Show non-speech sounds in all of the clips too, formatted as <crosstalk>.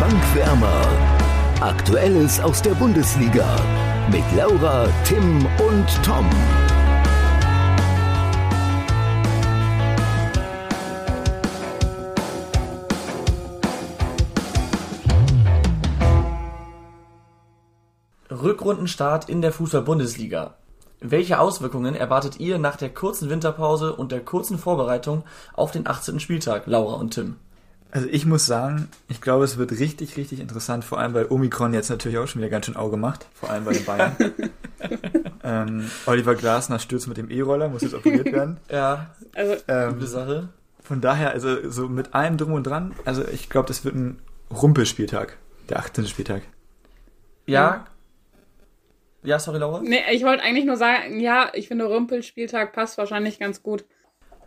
Bankwärmer. Aktuelles aus der Bundesliga mit Laura, Tim und Tom. Rückrundenstart in der Fußball-Bundesliga. Welche Auswirkungen erwartet ihr nach der kurzen Winterpause und der kurzen Vorbereitung auf den 18. Spieltag, Laura und Tim? Also ich muss sagen, ich glaube, es wird richtig, richtig interessant, vor allem weil Omikron jetzt natürlich auch schon wieder ganz schön Auge macht, vor allem bei den Bayern. <laughs> ähm, Oliver Glasner stürzt mit dem E-Roller, muss jetzt operiert werden. Ja, Also, Ähm, gute Sache. von daher, also so mit allem drum und dran, also ich glaube, das wird ein Rumpelspieltag, der 18. Spieltag. Ja. Ja, sorry, Laura. nee, ich wollte eigentlich nur sagen, ja, ich finde Rümpelspieltag passt wahrscheinlich ganz gut.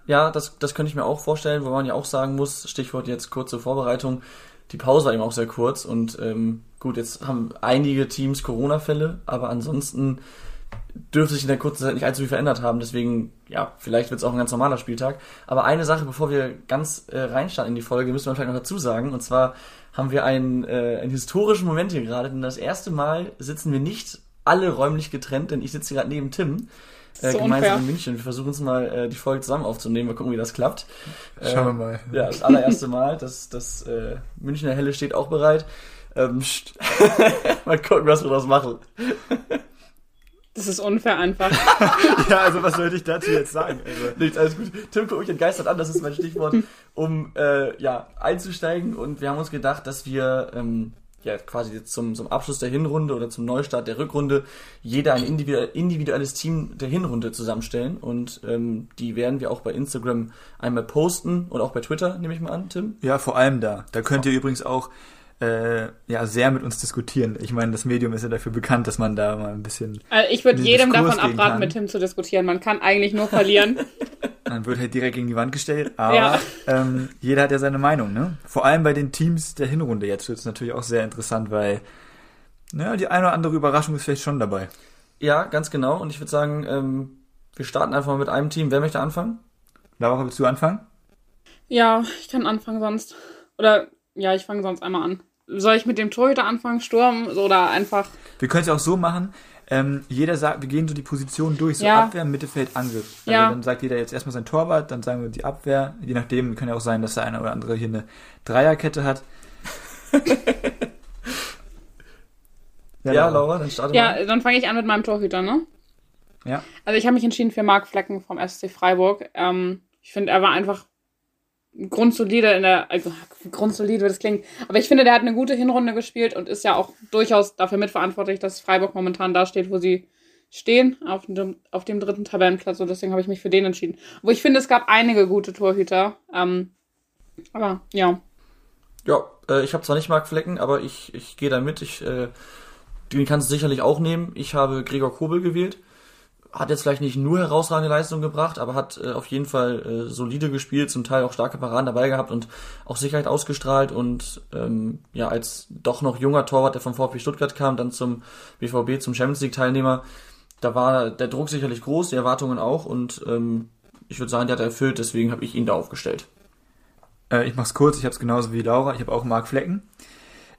Ja, das, das könnte ich mir auch vorstellen, wo man ja auch sagen muss, Stichwort jetzt kurze Vorbereitung, die Pause war eben auch sehr kurz und ähm, gut, jetzt haben einige Teams Corona-Fälle, aber ansonsten dürfte sich in der kurzen Zeit nicht allzu viel verändert haben, deswegen, ja, vielleicht wird es auch ein ganz normaler Spieltag. Aber eine Sache, bevor wir ganz äh, reinstarten in die Folge, müssen wir vielleicht noch dazu sagen, und zwar haben wir einen, äh, einen historischen Moment hier gerade, denn das erste Mal sitzen wir nicht alle räumlich getrennt, denn ich sitze gerade neben Tim, äh, So gemeinsam unfair. in München. Wir versuchen uns mal äh, die Folge zusammen aufzunehmen, mal gucken, wie das klappt. Äh, Schauen wir mal. Ja, das allererste Mal. Das, das äh, Münchner Helle steht auch bereit. Ähm, <laughs> mal gucken, was wir das machen. Das ist unfair einfach. <laughs> Ja, also was sollte ich dazu jetzt sagen? Also, Nichts, alles gut. Tim guckt mich entgeistert an, das ist mein Stichwort, um äh, ja, einzusteigen. Und wir haben uns gedacht, dass wir ähm, ja quasi zum, zum Abschluss der Hinrunde oder zum Neustart der Rückrunde jeder ein individu- individuelles Team der Hinrunde zusammenstellen. Und ähm, die werden wir auch bei Instagram einmal posten und auch bei Twitter, nehme ich mal an, Tim. ja, vor allem da. Da könnt ihr übrigens auch äh, ja sehr mit uns diskutieren. Ich meine, das Medium ist ja dafür bekannt, dass man da mal ein bisschen Also ich würde jedem Diskurs davon abraten, kann. mit Tim zu diskutieren. Man kann eigentlich nur verlieren. <laughs> Man wird halt direkt gegen die Wand gestellt, aber Ja. ähm, jeder hat ja seine Meinung, ne? Vor allem bei den Teams der Hinrunde jetzt wird es natürlich auch sehr interessant, weil naja, die eine oder andere Überraschung ist vielleicht schon dabei. Ja, ganz genau. Und ich würde sagen, ähm, wir starten einfach mal mit einem Team. Wer möchte anfangen? Laura, willst du anfangen? ja, ich kann anfangen sonst. Oder, ja, ich fange sonst einmal an. Soll ich mit dem Torhüter anfangen, Sturm oder einfach... Wir können es ja auch so machen, ähm, jeder sagt, wir gehen so die Position durch, so Ja. Abwehr, Mittelfeld, Angriff. Also Ja. dann sagt jeder jetzt erstmal sein Torwart, dann sagen wir die Abwehr, je nachdem, kann ja auch sein, dass der eine oder andere hier eine Dreierkette hat. <laughs> Ja, Laura, dann starte Ja, mal. dann fange ich an mit meinem Torhüter, ne? Ja. Also ich habe mich entschieden für Marc Flecken vom SC Freiburg. Ähm, ich finde, er war einfach grundsolide in der, also grundsolide, wie das klingt. Aber ich finde, der hat eine gute Hinrunde gespielt und ist ja auch durchaus dafür mitverantwortlich, dass Freiburg momentan da steht, wo sie stehen, auf dem, auf dem dritten Tabellenplatz. Und deswegen habe ich mich für den entschieden. Wo ich finde, es gab einige gute Torhüter. Ähm, aber ja. Ja, äh, ich habe zwar nicht Marc Flecken, aber ich, ich gehe da mit. Ich, äh, den kannst du sicherlich auch nehmen. Ich habe Gregor Kobel gewählt. Hat jetzt vielleicht nicht nur herausragende Leistung gebracht, aber hat äh, auf jeden Fall äh, solide gespielt, zum Teil auch starke Paraden dabei gehabt und auch Sicherheit ausgestrahlt und ähm, ja, als doch noch junger Torwart, der vom VfB Stuttgart kam, dann zum BVB, zum Champions League Teilnehmer, da war der Druck sicherlich groß, die Erwartungen auch und ähm, ich würde sagen, der hat er erfüllt, deswegen habe ich ihn da aufgestellt. Äh, ich mach's kurz, ich habe es genauso wie Laura, ich habe auch Marc Flecken.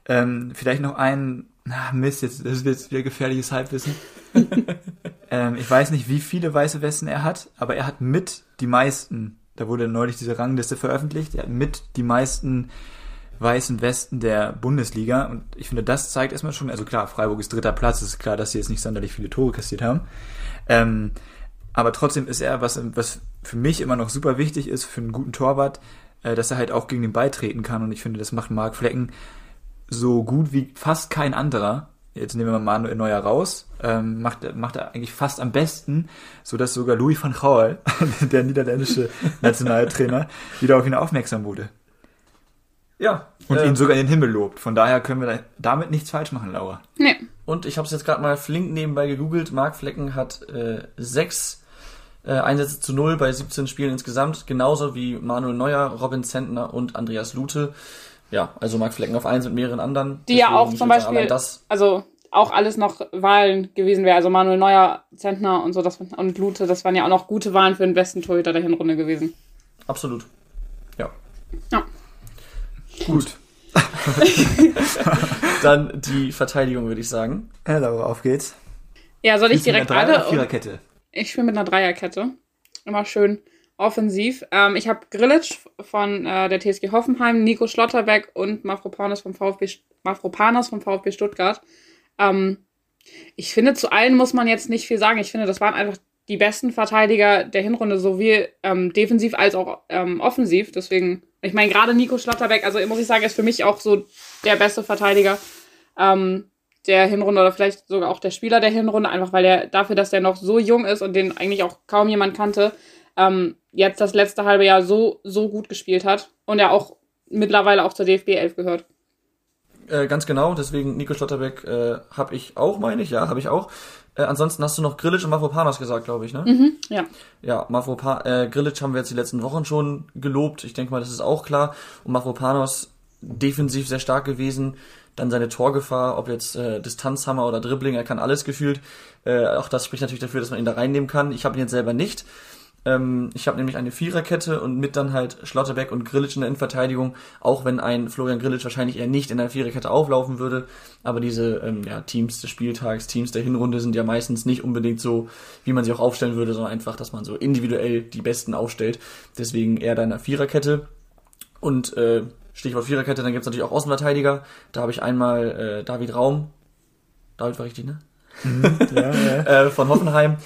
Ähm, vielleicht noch ein, na Mist, jetzt, das ist jetzt wieder gefährliches Halbwissen. <laughs> ähm, ich weiß nicht, wie viele weiße Westen er hat, aber er hat mit die meisten, da wurde neulich diese Rangliste veröffentlicht, er hat mit die meisten weißen Westen der Bundesliga und ich finde, das zeigt erstmal schon, also klar, Freiburg ist dritter Platz, ist klar, dass sie jetzt nicht sonderlich viele Tore kassiert haben. Ähm, aber trotzdem ist er, was, was für mich immer noch super wichtig ist, für einen guten Torwart, äh, dass er halt auch gegen den Ball treten kann. Und ich finde, das macht Marc Flecken so gut wie fast kein anderer. Jetzt nehmen wir mal Manuel Neuer raus. Ähm, macht, macht er eigentlich fast am besten, so dass sogar Louis van Gaal, <laughs> der niederländische Nationaltrainer, wieder auf ihn aufmerksam wurde. Ja. Und äh, ihn sogar in den Himmel lobt. Von daher können wir da damit nichts falsch machen, Laura. Nee. Und ich habe es jetzt gerade mal flink nebenbei gegoogelt. Marc Flecken hat äh, sechs äh, Einsätze zu null bei 17 Spielen insgesamt, genauso wie Manuel Neuer, Robin Zentner und Andreas Lute. Ja, also Marc Flecken auf eins mit mehreren anderen. Die ja auch zum Beispiel, Das, also auch alles noch Wahlen gewesen wäre. Also Manuel Neuer, Zentner und so das, und Lute, das waren ja auch noch gute Wahlen für den besten Torhüter der Hinrunde gewesen. absolut. Ja. Ja. Gut. <laughs> Dann die Verteidigung, würde ich sagen. Ja, Laura, auf geht's. Ja, soll ich Spielst direkt mit einer Drei- alle? oder Viererkette? Ich spiele mit einer Dreierkette. Immer schön offensiv. Ähm, ich habe Grillitsch von äh, der TSG Hoffenheim, Nico Schlotterbeck und Mafropanos vom VfB, Mafropanos vom VfB Stuttgart. Ähm, ich finde, zu allen muss man jetzt nicht viel sagen. Ich finde, das waren einfach die besten Verteidiger der Hinrunde, sowohl ähm, defensiv als auch ähm, offensiv. Deswegen, ich meine, gerade Nico Schlotterbeck, also muss ich sagen, ist für mich auch so der beste Verteidiger ähm, der Hinrunde oder vielleicht sogar auch der Spieler der Hinrunde, einfach weil er dafür, dass er noch so jung ist und den eigentlich auch kaum jemand kannte, ähm, jetzt das letzte halbe Jahr so, so gut gespielt hat und er auch mittlerweile auch zur DFB 11 gehört. Äh, ganz genau, deswegen Nico Schlotterbeck äh, habe ich auch, meine ich, ja, habe ich auch. Äh, ansonsten hast du noch Grillic und Mavropanos gesagt, glaube ich, ne? Mhm, ja. Ja, Mavropa äh, Grillic haben wir jetzt die letzten Wochen schon gelobt. Ich denke mal, das ist auch klar. Und Mavropanos defensiv sehr stark gewesen. Dann seine Torgefahr, ob jetzt äh, Distanzhammer oder Dribbling, er kann alles gefühlt. Äh, auch das spricht natürlich dafür, dass man ihn da reinnehmen kann. Ich habe ihn jetzt selber nicht. Ähm, ich habe nämlich eine Viererkette und mit dann halt Schlotterbeck und Grillic in der Innenverteidigung, auch wenn ein Florian Grillic wahrscheinlich eher nicht in der Viererkette auflaufen würde. Aber diese ähm, ja, Teams des Spieltags, Teams der Hinrunde sind ja meistens nicht unbedingt so, wie man sie auch aufstellen würde, sondern einfach, dass man so individuell die Besten aufstellt. Deswegen eher da in der Viererkette. Und äh, Stichwort Viererkette, dann gibt's natürlich auch Außenverteidiger. Da habe ich einmal äh, David Raum. David war richtig, ne? Ja, ja. <laughs> äh, von Hoffenheim.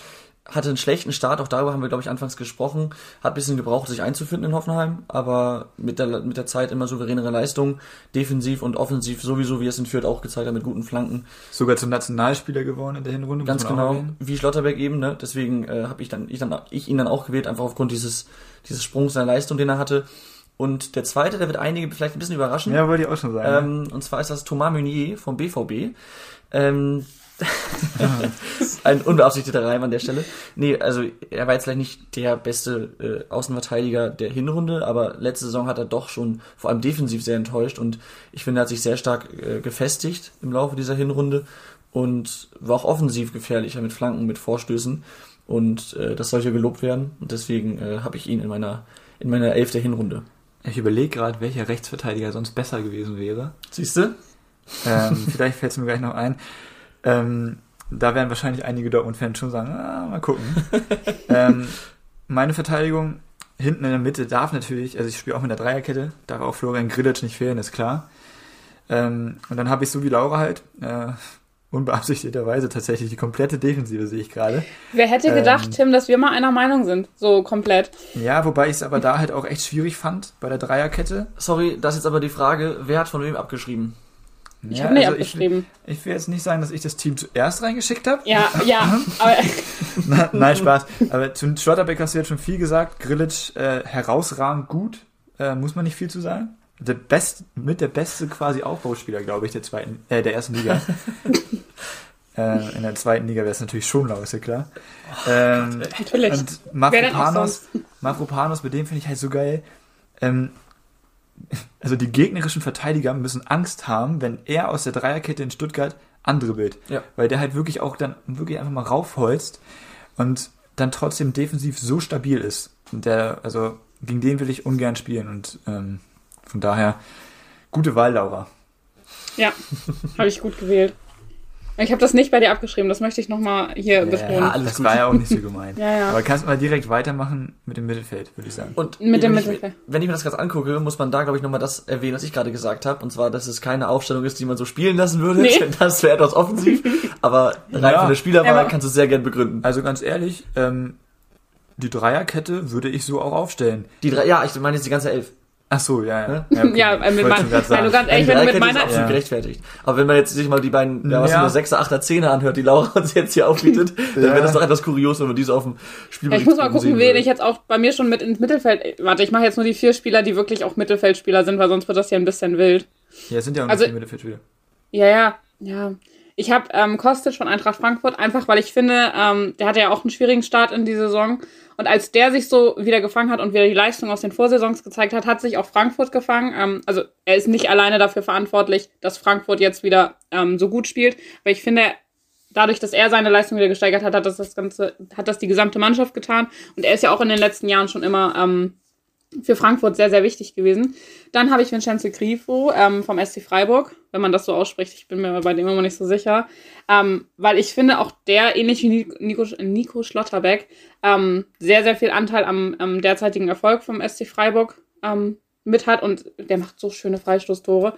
Hatte einen schlechten Start, auch darüber haben wir, glaube ich, anfangs gesprochen. Hat ein bisschen gebraucht, sich einzufinden in Hoffenheim, aber mit der, mit der Zeit immer souveränere Leistung, defensiv und offensiv sowieso, wie es in Fürth auch gezeigt hat, mit guten Flanken. Sogar zum Nationalspieler geworden in der Hinrunde. Ganz genau, wie Schlotterbeck eben, ne? Deswegen äh, habe ich dann, ich dann, ich ihn dann auch gewählt, einfach aufgrund dieses, dieses Sprungs seiner Leistung, den er hatte. Und der zweite, der wird einige vielleicht ein bisschen überraschen. Ja, wollte ich auch schon sagen. Ähm, und zwar ist das Thomas Meunier vom BVB. Ähm, <laughs> ein unbeabsichtigter Reim an der Stelle. Nee, also er war jetzt vielleicht nicht der beste äh, Außenverteidiger der Hinrunde, aber letzte Saison hat er doch schon vor allem defensiv sehr enttäuscht und ich finde, er hat sich sehr stark äh, gefestigt im Laufe dieser Hinrunde und war auch offensiv gefährlicher mit Flanken, mit Vorstößen und äh, das sollte gelobt werden und deswegen äh, habe ich ihn in meiner in meiner Elf der Hinrunde. ich überlege gerade, welcher Rechtsverteidiger sonst besser gewesen wäre. Siehst du? Ähm, vielleicht fällt es mir gleich noch ein. Ähm, da werden wahrscheinlich einige Dortmund-Fans schon sagen, ah, mal gucken. <laughs> ähm, meine Verteidigung hinten in der Mitte darf natürlich, also ich spiele auch mit der Dreierkette, darf auch Florian Grillitsch nicht fehlen, ist klar. Ähm, und dann habe ich so wie Laura halt, äh, unbeabsichtigterweise tatsächlich die komplette Defensive sehe ich gerade. Wer hätte Ähm. gedacht, Tim, dass wir mal einer Meinung sind? So komplett. Ja, wobei ich es aber da halt auch echt schwierig fand bei der Dreierkette. Sorry, das ist jetzt aber die Frage, wer hat von wem abgeschrieben? Ich ja, habe nicht also abgeschrieben. Ich, ich will jetzt nicht sagen, dass ich das Team zuerst reingeschickt habe. Ja, ja, <laughs> Na, Nein, Spaß. Aber zu Schlotterbeck hast du jetzt schon viel gesagt. Grillitsch äh, herausragend gut. Äh, muss man nicht viel zu sagen. Der best, mit der beste quasi Aufbauspieler, glaube ich, der zweiten, äh, der ersten Liga. <laughs> äh, in der zweiten Liga wäre es natürlich schon lau, ist ja klar. ähm, natürlich. und Mafropanos, Mafropanos, mit dem finde ich halt so geil. Ähm, also die gegnerischen Verteidiger müssen Angst haben, wenn er aus der Dreierkette in Stuttgart andribbelt. Ja. Weil der halt wirklich auch dann wirklich einfach mal raufholzt und dann trotzdem defensiv so stabil ist. Und der, also gegen den will ich ungern spielen und ähm, von daher gute Wahl, Laura. Ja, <laughs> habe ich gut gewählt. Ich habe das nicht bei dir abgeschrieben, das möchte ich nochmal hier betonen. alles das gut. war ja auch nicht so <laughs> gemeint. Ja, ja. Aber kannst du mal direkt weitermachen mit dem Mittelfeld, würde ich sagen. Und Mit dem wenn ich, Mittelfeld. wenn ich mir das gerade angucke, muss man da, glaube ich, nochmal das erwähnen, was ich gerade gesagt habe. Und zwar, dass es keine Aufstellung ist, die man so spielen lassen würde. Nee. <laughs> Das wäre etwas offensiv. Aber rein Ja. von der Spielerwahl kannst du es sehr gern begründen. Also ganz ehrlich, ähm, die Dreierkette würde ich so auch aufstellen. Die drei, ja, ich meine jetzt die ganze Elf. Ach so, ja, ja. Ne? Ja, okay. Ja, äh, mit mein, du ganz ehrlich, wenn du mit Dreierkette ist meiner, absolut Ja. gerechtfertigt. Aber wenn man jetzt sich mal die beiden, ja, was Ja. sind das, Sechser, Achter, Zehner anhört, die Laura uns jetzt hier aufbietet, <laughs> dann Ja. wäre das doch etwas kurios, wenn man diese auf dem ja, Spielbericht ich muss mal gucken, wen ich jetzt auch bei mir schon mit ins Mittelfeld. Warte, ich mache jetzt nur die vier Spieler, die wirklich auch Mittelfeldspieler sind, weil sonst wird das ja ein bisschen wild. Ja, es sind ja auch Also- Mittelfeldspieler. Ja, ja, ja. Ich habe ähm, Kostic von Eintracht Frankfurt, einfach weil ich finde, ähm, der hatte ja auch einen schwierigen Start in die Saison. Und als der sich so wieder gefangen hat und wieder die Leistung aus den Vorsaisons gezeigt hat, hat sich auch Frankfurt gefangen. Ähm, also er ist nicht alleine dafür verantwortlich, dass Frankfurt jetzt wieder ähm, so gut spielt. Weil ich finde, dadurch, dass er seine Leistung wieder gesteigert hat, hat das, das Ganze, hat das die gesamte Mannschaft getan. Und er ist ja auch in den letzten Jahren schon immer ähm, für Frankfurt sehr, sehr wichtig gewesen. Dann habe ich Vincenzo Grifo ähm, vom SC Freiburg, wenn man das so ausspricht. Ich bin mir bei dem immer nicht so sicher. Ähm, weil ich finde, auch der, ähnlich wie Nico, Nico Schlotterbeck, ähm, sehr, sehr viel Anteil am, am derzeitigen Erfolg vom SC Freiburg ähm, mit hat. Und der macht so schöne Freistoßtore.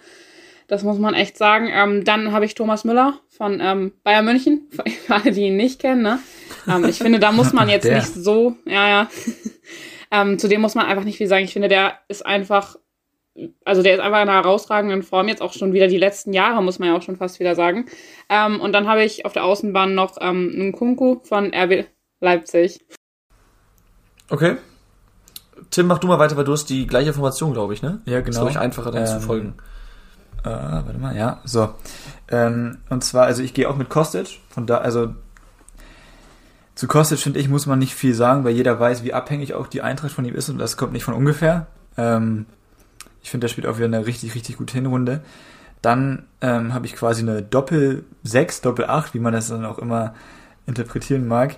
Das muss man echt sagen. Ähm, dann habe ich Thomas Müller von ähm, Bayern München, <laughs> für alle, die ihn nicht kennen. Ne? Ähm, ich finde, da muss <laughs> man jetzt nicht so, ja, ja. <laughs> ähm, zu dem muss man einfach nicht viel sagen. Ich finde, der ist einfach, also der ist einfach in einer herausragenden Form, jetzt auch schon wieder die letzten Jahre, muss man ja auch schon fast wieder sagen. Ähm, und dann habe ich auf der Außenbahn noch ähm, einen Kunku von RB Leipzig. Okay. Tim, mach du mal weiter, weil du hast die gleiche Formation, glaube ich, ne? Ja, genau. Ist, glaube ich, einfacher dann zu Ähm, folgen. Äh, warte mal, ja, so. Ähm, und zwar, also ich gehe auch mit Kostic. Von da, also zu Kostic finde ich, muss man nicht viel sagen, weil jeder weiß, wie abhängig auch die Eintracht von ihm ist und das kommt nicht von ungefähr. Ähm, ich finde, der spielt auch wieder eine richtig, richtig gute Hinrunde. Dann ähm, habe ich quasi eine Doppel-6, Doppel-8, wie man das dann auch immer interpretieren mag.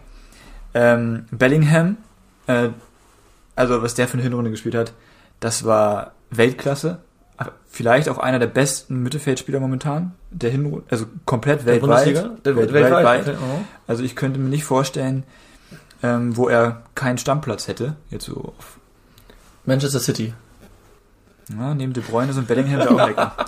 Ähm, Bellingham, äh, also was der für eine Hinrunde gespielt hat, das war Weltklasse. Vielleicht auch einer der besten Mittelfeldspieler momentan. Der Hinrunde, also komplett Der weltweit. Der, Welt- weltweit. weltweit. Oh. Also ich könnte mir nicht vorstellen, ähm, wo er keinen Stammplatz hätte. Jetzt so auf, Manchester City. ja, neben De Bruyne und Bellingham wäre auch lecker. <laughs>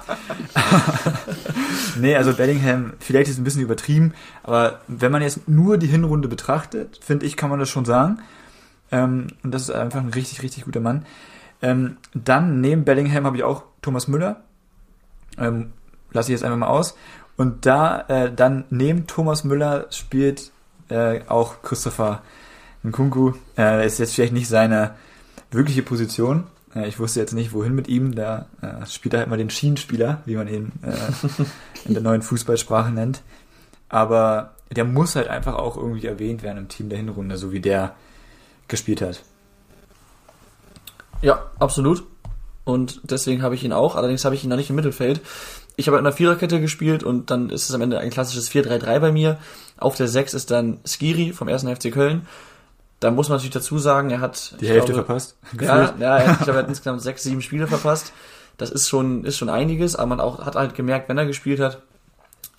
nee, also Bellingham, vielleicht ist es ein bisschen übertrieben, aber wenn man jetzt nur die Hinrunde betrachtet, finde ich, kann man das schon sagen. Ähm, und das ist einfach ein richtig, richtig guter Mann. Ähm, dann neben Bellingham habe ich auch Thomas Müller. Ähm, lasse ich jetzt einfach mal aus. Und da, äh, dann neben Thomas Müller spielt äh, auch Christopher Nkunku. Äh, ist jetzt vielleicht nicht seine wirkliche Position. Äh, ich wusste jetzt nicht, wohin mit ihm. Da äh, spielt er halt mal den Schienenspieler, wie man ihn äh, <laughs> in der neuen Fußballsprache nennt. Aber der muss halt einfach auch irgendwie erwähnt werden im Team der Hinrunde, so wie der gespielt hat. Ja, absolut. Und deswegen habe ich ihn auch. Allerdings habe ich ihn noch nicht im Mittelfeld. Ich habe in einer Viererkette gespielt und dann ist es am Ende ein klassisches 4-3-3 bei mir. Auf der 6 ist dann Skiri vom 1. FC Köln. Da muss man natürlich dazu sagen, er hat Die Hälfte glaube, verpasst. Ja, ja, er- <laughs> ich glaube, er hat insgesamt sechs, sieben Spiele verpasst. Das ist schon, ist schon einiges, aber man auch, hat halt gemerkt, wenn er gespielt hat,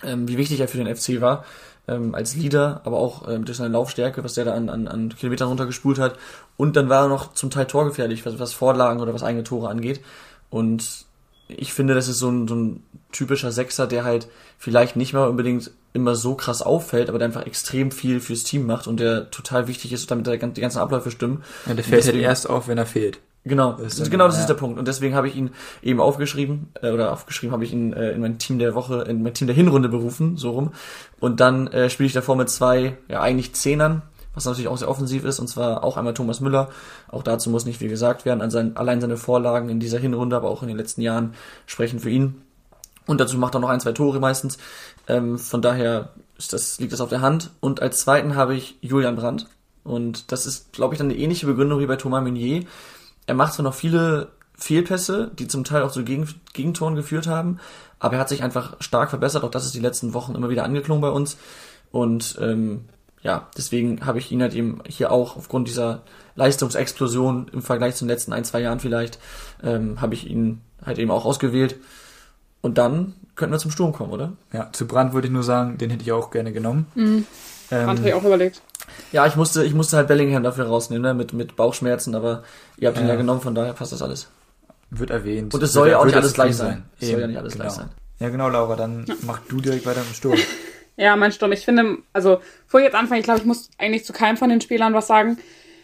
ähm, wie wichtig er für den FC war, ähm, als Leader, aber auch ähm, durch seine Laufstärke, was der da an, an, an Kilometern runtergespult hat. Und dann war er noch zum Teil torgefährlich, was, was Vorlagen oder was eigene Tore angeht. Und ich finde, das ist so ein, so ein typischer Sechser, der halt vielleicht nicht mal unbedingt immer so krass auffällt, aber der einfach extrem viel fürs Team macht und der total wichtig ist, damit die ganzen Abläufe stimmen. Ja, der fällt halt erst auf, wenn er fehlt. Genau, ist genau das ja. ist der Punkt. Und deswegen habe ich ihn eben aufgeschrieben, äh, oder aufgeschrieben habe ich ihn äh, in mein Team der Woche, in mein Team der Hinrunde berufen, so rum. Und dann äh, spiele ich davor mit zwei, ja eigentlich Zehnern, was natürlich auch sehr offensiv ist, und zwar auch einmal Thomas Müller. Auch dazu muss nicht viel gesagt werden. An sein, allein seine Vorlagen in dieser Hinrunde, aber auch in den letzten Jahren sprechen für ihn. Und dazu macht er noch ein, zwei Tore meistens. Ähm, von daher ist das, liegt das auf der Hand. Und als zweiten habe ich Julian Brandt. Und das ist, glaube ich, dann eine ähnliche Begründung wie bei Thomas Meunier. Er macht zwar noch viele Fehlpässe, die zum Teil auch zu Gegen Gegentoren geführt haben, aber er hat sich einfach stark verbessert. Auch das ist die letzten Wochen immer wieder angeklungen bei uns. Und ähm, ja, deswegen habe ich ihn halt eben hier auch aufgrund dieser Leistungsexplosion im Vergleich zu den letzten ein, zwei Jahren vielleicht, ähm, habe ich ihn halt eben auch ausgewählt. Und dann könnten wir zum Sturm kommen, oder? Ja, zu Brand wollte ich nur sagen, den hätte ich auch gerne genommen. Mhm. Ähm, Hatte ich auch überlegt. Ja, ich musste, ich musste halt Bellingham dafür rausnehmen, ne? mit, mit Bauchschmerzen, aber ihr habt ihn Ja. ja genommen, von daher passt das alles. wird erwähnt. Und es soll ja auch nicht alles gleich sein. Es soll ja nicht alles genau. gleich sein. Ja, genau, Laura, dann mach du direkt weiter im Sturm. <laughs> Ja, mein Sturm. Ich finde, also, bevor ich jetzt anfange, ich glaube, ich muss eigentlich zu keinem von den Spielern was sagen.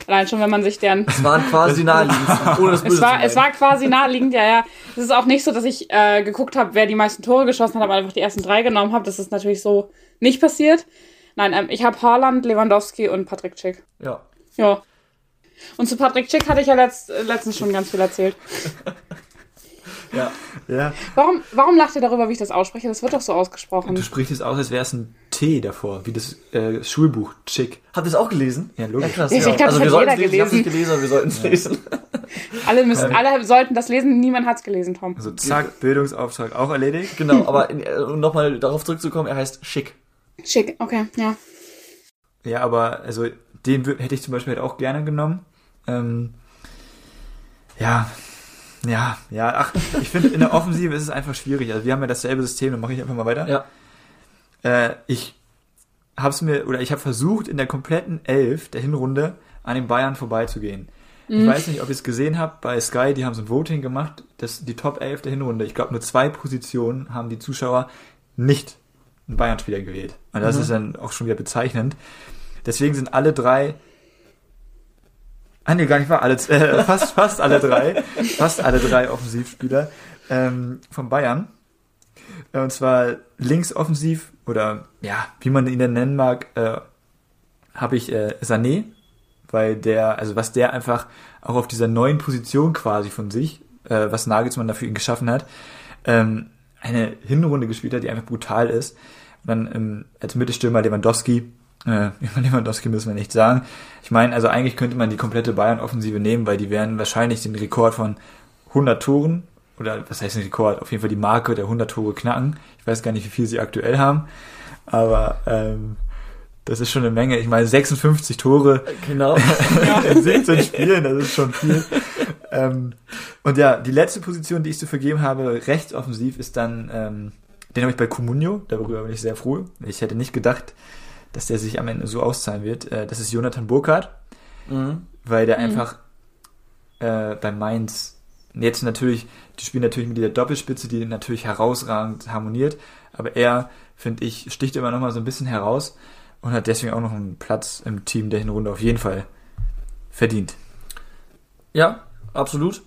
Allein schon, wenn man sich deren Es waren quasi <laughs> naheliegend, ohne das Böse Es war, zu es war quasi naheliegend, ja, ja. Es ist auch nicht so, dass ich äh, geguckt habe, wer die meisten Tore geschossen hat, aber einfach die ersten drei genommen habe. Das ist natürlich so nicht passiert. Nein, ähm, ich habe Haaland, Lewandowski und Patrick Schick. Ja. Ja. Und zu Patrick Schick hatte ich ja letzt, äh, letztens schon ganz viel erzählt. <laughs> ja. Ja. Warum, warum lacht ihr darüber, wie ich das ausspreche? Das wird doch so ausgesprochen. Du sprichst es aus, als wäre es ein T davor, wie das äh, Schulbuch, Chick. Habt ihr es auch gelesen? Ja, logisch. krass. Ich- ich glaub, das also wir hat sollten jeder es lesen. Ich gelesen. aber wir sollten es lesen. <laughs> Alle, müssen, alle sollten das lesen, niemand hat's gelesen, Tom. Also zack, Bildungsauftrag auch erledigt. genau, aber äh, um nochmal darauf zurückzukommen, er heißt Schick. Schick, okay, ja. Ja, aber also den hätte ich zum Beispiel halt auch gerne genommen. Ähm, Ja, ja, ja. Ach, ich finde, in der Offensive ist es einfach schwierig. Also wir haben ja dasselbe System, dann mache ich einfach mal weiter. Ja. Äh, ich hab's mir, oder ich habe versucht, in der kompletten Elf der Hinrunde an den Bayern vorbeizugehen. Ich weiß nicht, ob ihr es gesehen habt, bei Sky, die haben so ein Voting gemacht, das, die Top 11 der Hinrunde. Ich glaube, nur zwei Positionen haben die Zuschauer nicht einen Bayern-Spieler gewählt. Und das ist dann auch schon wieder bezeichnend. Deswegen sind alle drei Ah nee, gar nicht wahr. Alle, <laughs> äh, fast, fast alle drei. Fast alle drei Offensivspieler ähm, von Bayern. Äh, Und zwar links offensiv oder ja, wie man ihn denn nennen mag, äh, habe ich äh, Sané, weil der, also was der einfach auch auf dieser neuen Position quasi von sich, äh, was Nagelsmann dafür ihn geschaffen hat, ähm, eine Hinrunde gespielt hat, die einfach brutal ist. Und dann ähm, als Mittelstürmer Lewandowski, äh, über <laughs> Lewandowski müssen wir nicht sagen. Ich meine, also eigentlich könnte man die komplette Bayern-Offensive nehmen, weil die werden wahrscheinlich den Rekord von 100 Toren, oder was heißt den Rekord, auf jeden Fall die Marke der 100 Tore knacken. Ich weiß gar nicht, wie viel sie aktuell haben, aber ähm, das ist schon eine Menge. Ich meine, 56 Tore Genau. <laughs> in <laughs> 17 Spielen, das ist schon viel. Ähm, und ja, die letzte Position, die ich zu vergeben habe, rechtsoffensiv, ist dann, ähm, den habe ich bei Comunio, darüber bin ich sehr froh. Ich hätte nicht gedacht, dass der sich am Ende so auszahlen wird. Äh, das ist Jonathan Burkhardt, Mhm. weil der einfach äh, bei Mainz jetzt natürlich, die spielen natürlich mit dieser Doppelspitze, die natürlich herausragend harmoniert, aber er, finde ich, sticht immer noch mal so ein bisschen heraus und hat deswegen auch noch einen Platz im Team der Hinrunde auf jeden Fall verdient. Ja, absolut.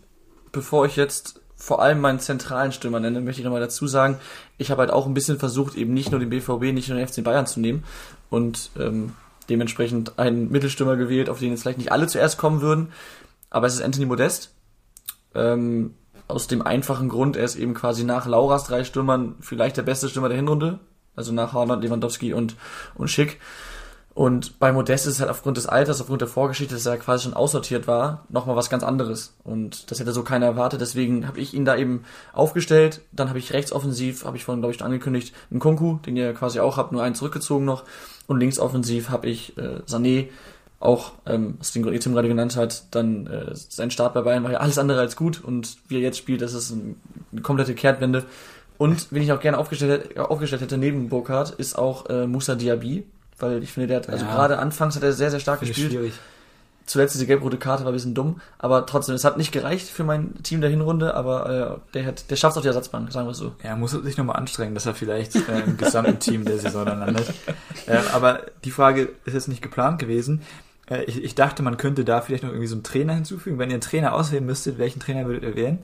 Bevor ich jetzt vor allem meinen zentralen Stürmer nenne, möchte ich nochmal dazu sagen, ich habe halt auch ein bisschen versucht, eben nicht nur den BVB, nicht nur den FC Bayern zu nehmen und ähm, dementsprechend einen Mittelstürmer gewählt, auf den jetzt vielleicht nicht alle zuerst kommen würden, aber es ist Anthony Modest. Ähm, aus dem einfachen Grund, er ist eben quasi nach Lauras drei Stürmern vielleicht der beste Stürmer der Hinrunde, also nach Haaland, Lewandowski und, und Schick. Und bei Modest ist es halt aufgrund des Alters, aufgrund der Vorgeschichte, dass er quasi schon aussortiert war, nochmal was ganz anderes. Und das hätte so keiner erwartet. Deswegen habe ich ihn da eben aufgestellt. Dann habe ich rechtsoffensiv, habe ich vorhin, glaube ich, schon angekündigt, einen Kunku, den ihr quasi auch habt, nur einen zurückgezogen noch. Und linksoffensiv habe ich äh, Sané, auch, ähm, was den Tim gerade genannt hat, dann äh, sein Start bei Bayern war ja alles andere als gut. Und wie er jetzt spielt, das ist ein, eine komplette Kehrtwende. Und wen ich auch gerne aufgestellt, hätte- aufgestellt hätte neben Burkhardt, ist auch äh, Musa Diaby. Weil ich finde, der hat, also Ja. gerade anfangs hat er sehr, sehr stark Finde gespielt. schwierig. Zuletzt diese gelb-rote Karte war ein bisschen dumm, aber trotzdem, es hat nicht gereicht für mein Team der Hinrunde, aber äh, der hat, der schafft auf die Ersatzbank, sagen wir es so. Er muss sich nochmal anstrengen, dass er vielleicht äh, im gesamten <laughs> Team der Saison dann landet. Äh, aber die Frage ist jetzt nicht geplant gewesen. Äh, ich, ich dachte, man könnte da vielleicht noch irgendwie so einen Trainer hinzufügen. Wenn ihr einen Trainer auswählen müsstet, welchen Trainer würdet ihr wählen?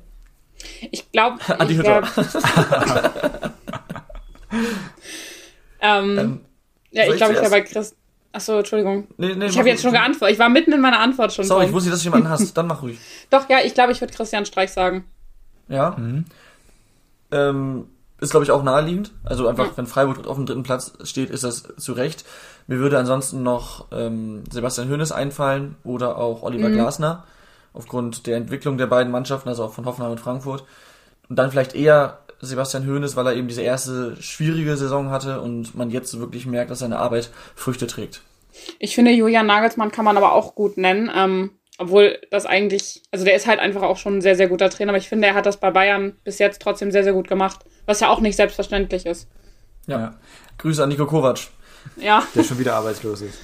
Ich glaube, <laughs> Adi ich glaub, <laughs> ähm, Ähm, ja, soll ich glaube, ich wäre bei Chris. Achso, Entschuldigung. Nee, nee, Ich habe jetzt schon geantwortet. Ich war mitten in meiner Antwort schon. Sorry, ich drin. wusste nicht, dass du jemanden hast, dann mach ruhig. <laughs> Doch, ja, ich glaube, ich würde Christian Streich sagen. Ja, Mhm. ähm, ist glaube ich auch naheliegend. Also einfach, Ja. wenn Freiburg auf dem dritten Platz steht, ist das zu Recht. Mir würde ansonsten noch ähm, Sebastian Hoeneß einfallen oder auch Oliver Mhm. Glasner, aufgrund der Entwicklung der beiden Mannschaften, also auch von Hoffenheim und Frankfurt. Und dann vielleicht eher Sebastian Hoeneß, weil er eben diese erste schwierige Saison hatte und man jetzt wirklich merkt, dass seine Arbeit Früchte trägt. Ich finde, Julian Nagelsmann kann man aber auch gut nennen. Ähm, obwohl das eigentlich, also der ist halt einfach auch schon ein sehr, sehr guter Trainer, aber ich finde, er hat das bei Bayern bis jetzt trotzdem sehr, sehr gut gemacht. Was ja auch nicht selbstverständlich ist. Ja. Ja. Grüße an Nico Kovac. Ja, Der schon wieder arbeitslos ist.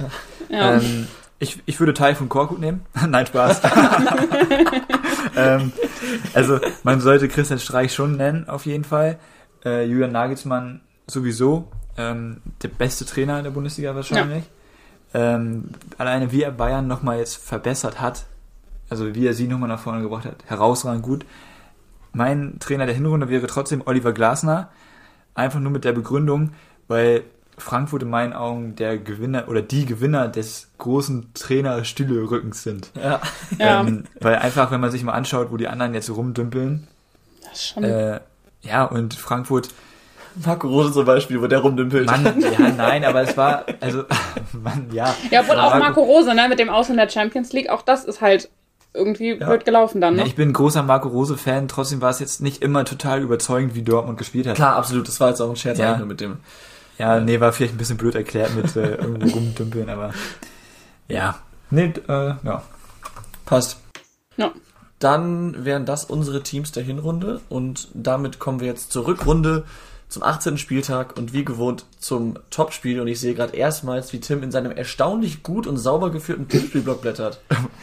ja. Ähm, ich, ich würde Teil von Korkut nehmen. <laughs> Nein, Spaß. <laughs> ähm, also, man sollte Christian Streich schon nennen, auf jeden Fall. Äh, Julian Nagelsmann sowieso. Ähm, der beste Trainer in der Bundesliga wahrscheinlich. Ähm, alleine wie er Bayern nochmal jetzt verbessert hat, also wie er sie nochmal nach vorne gebracht hat, herausragend gut. Mein Trainer der Hinrunde wäre trotzdem Oliver Glasner. Einfach nur mit der Begründung, weil Frankfurt in meinen Augen der Gewinner oder die Gewinner des großen Trainer-Stühle-Rückens sind. Ja. ja. Ähm, weil einfach, wenn man sich mal anschaut, wo die anderen jetzt rumdümpeln, das ist schon. äh, ja, und Frankfurt, Marco Rose zum Beispiel, wo der rumdümpelt. Mann, <laughs> ja, nein, aber es war, also, <laughs> Mann, ja. ja, obwohl Aber auch Marco Rose, ne, mit dem Aus in der Champions League, auch das ist halt irgendwie Ja. blöd gelaufen dann, Ja, ne? ich bin ein großer Marco Rose-Fan, trotzdem war es jetzt nicht immer total überzeugend, wie Dortmund gespielt hat. Klar, absolut, das war jetzt auch ein Scherz Ja. eigentlich nur mit dem. Ja, nee, war vielleicht ein bisschen blöd erklärt mit äh, irgendwo <laughs> rumdümpeln, aber ja. Nee, äh, ja. Passt. Ja. dann wären das unsere Teams der Hinrunde und damit kommen wir jetzt zur Rückrunde zum 18. Spieltag und wie gewohnt zum Topspiel. Und ich sehe gerade erstmals, wie Tim in seinem erstaunlich gut und sauber geführten Tippspielblock blättert.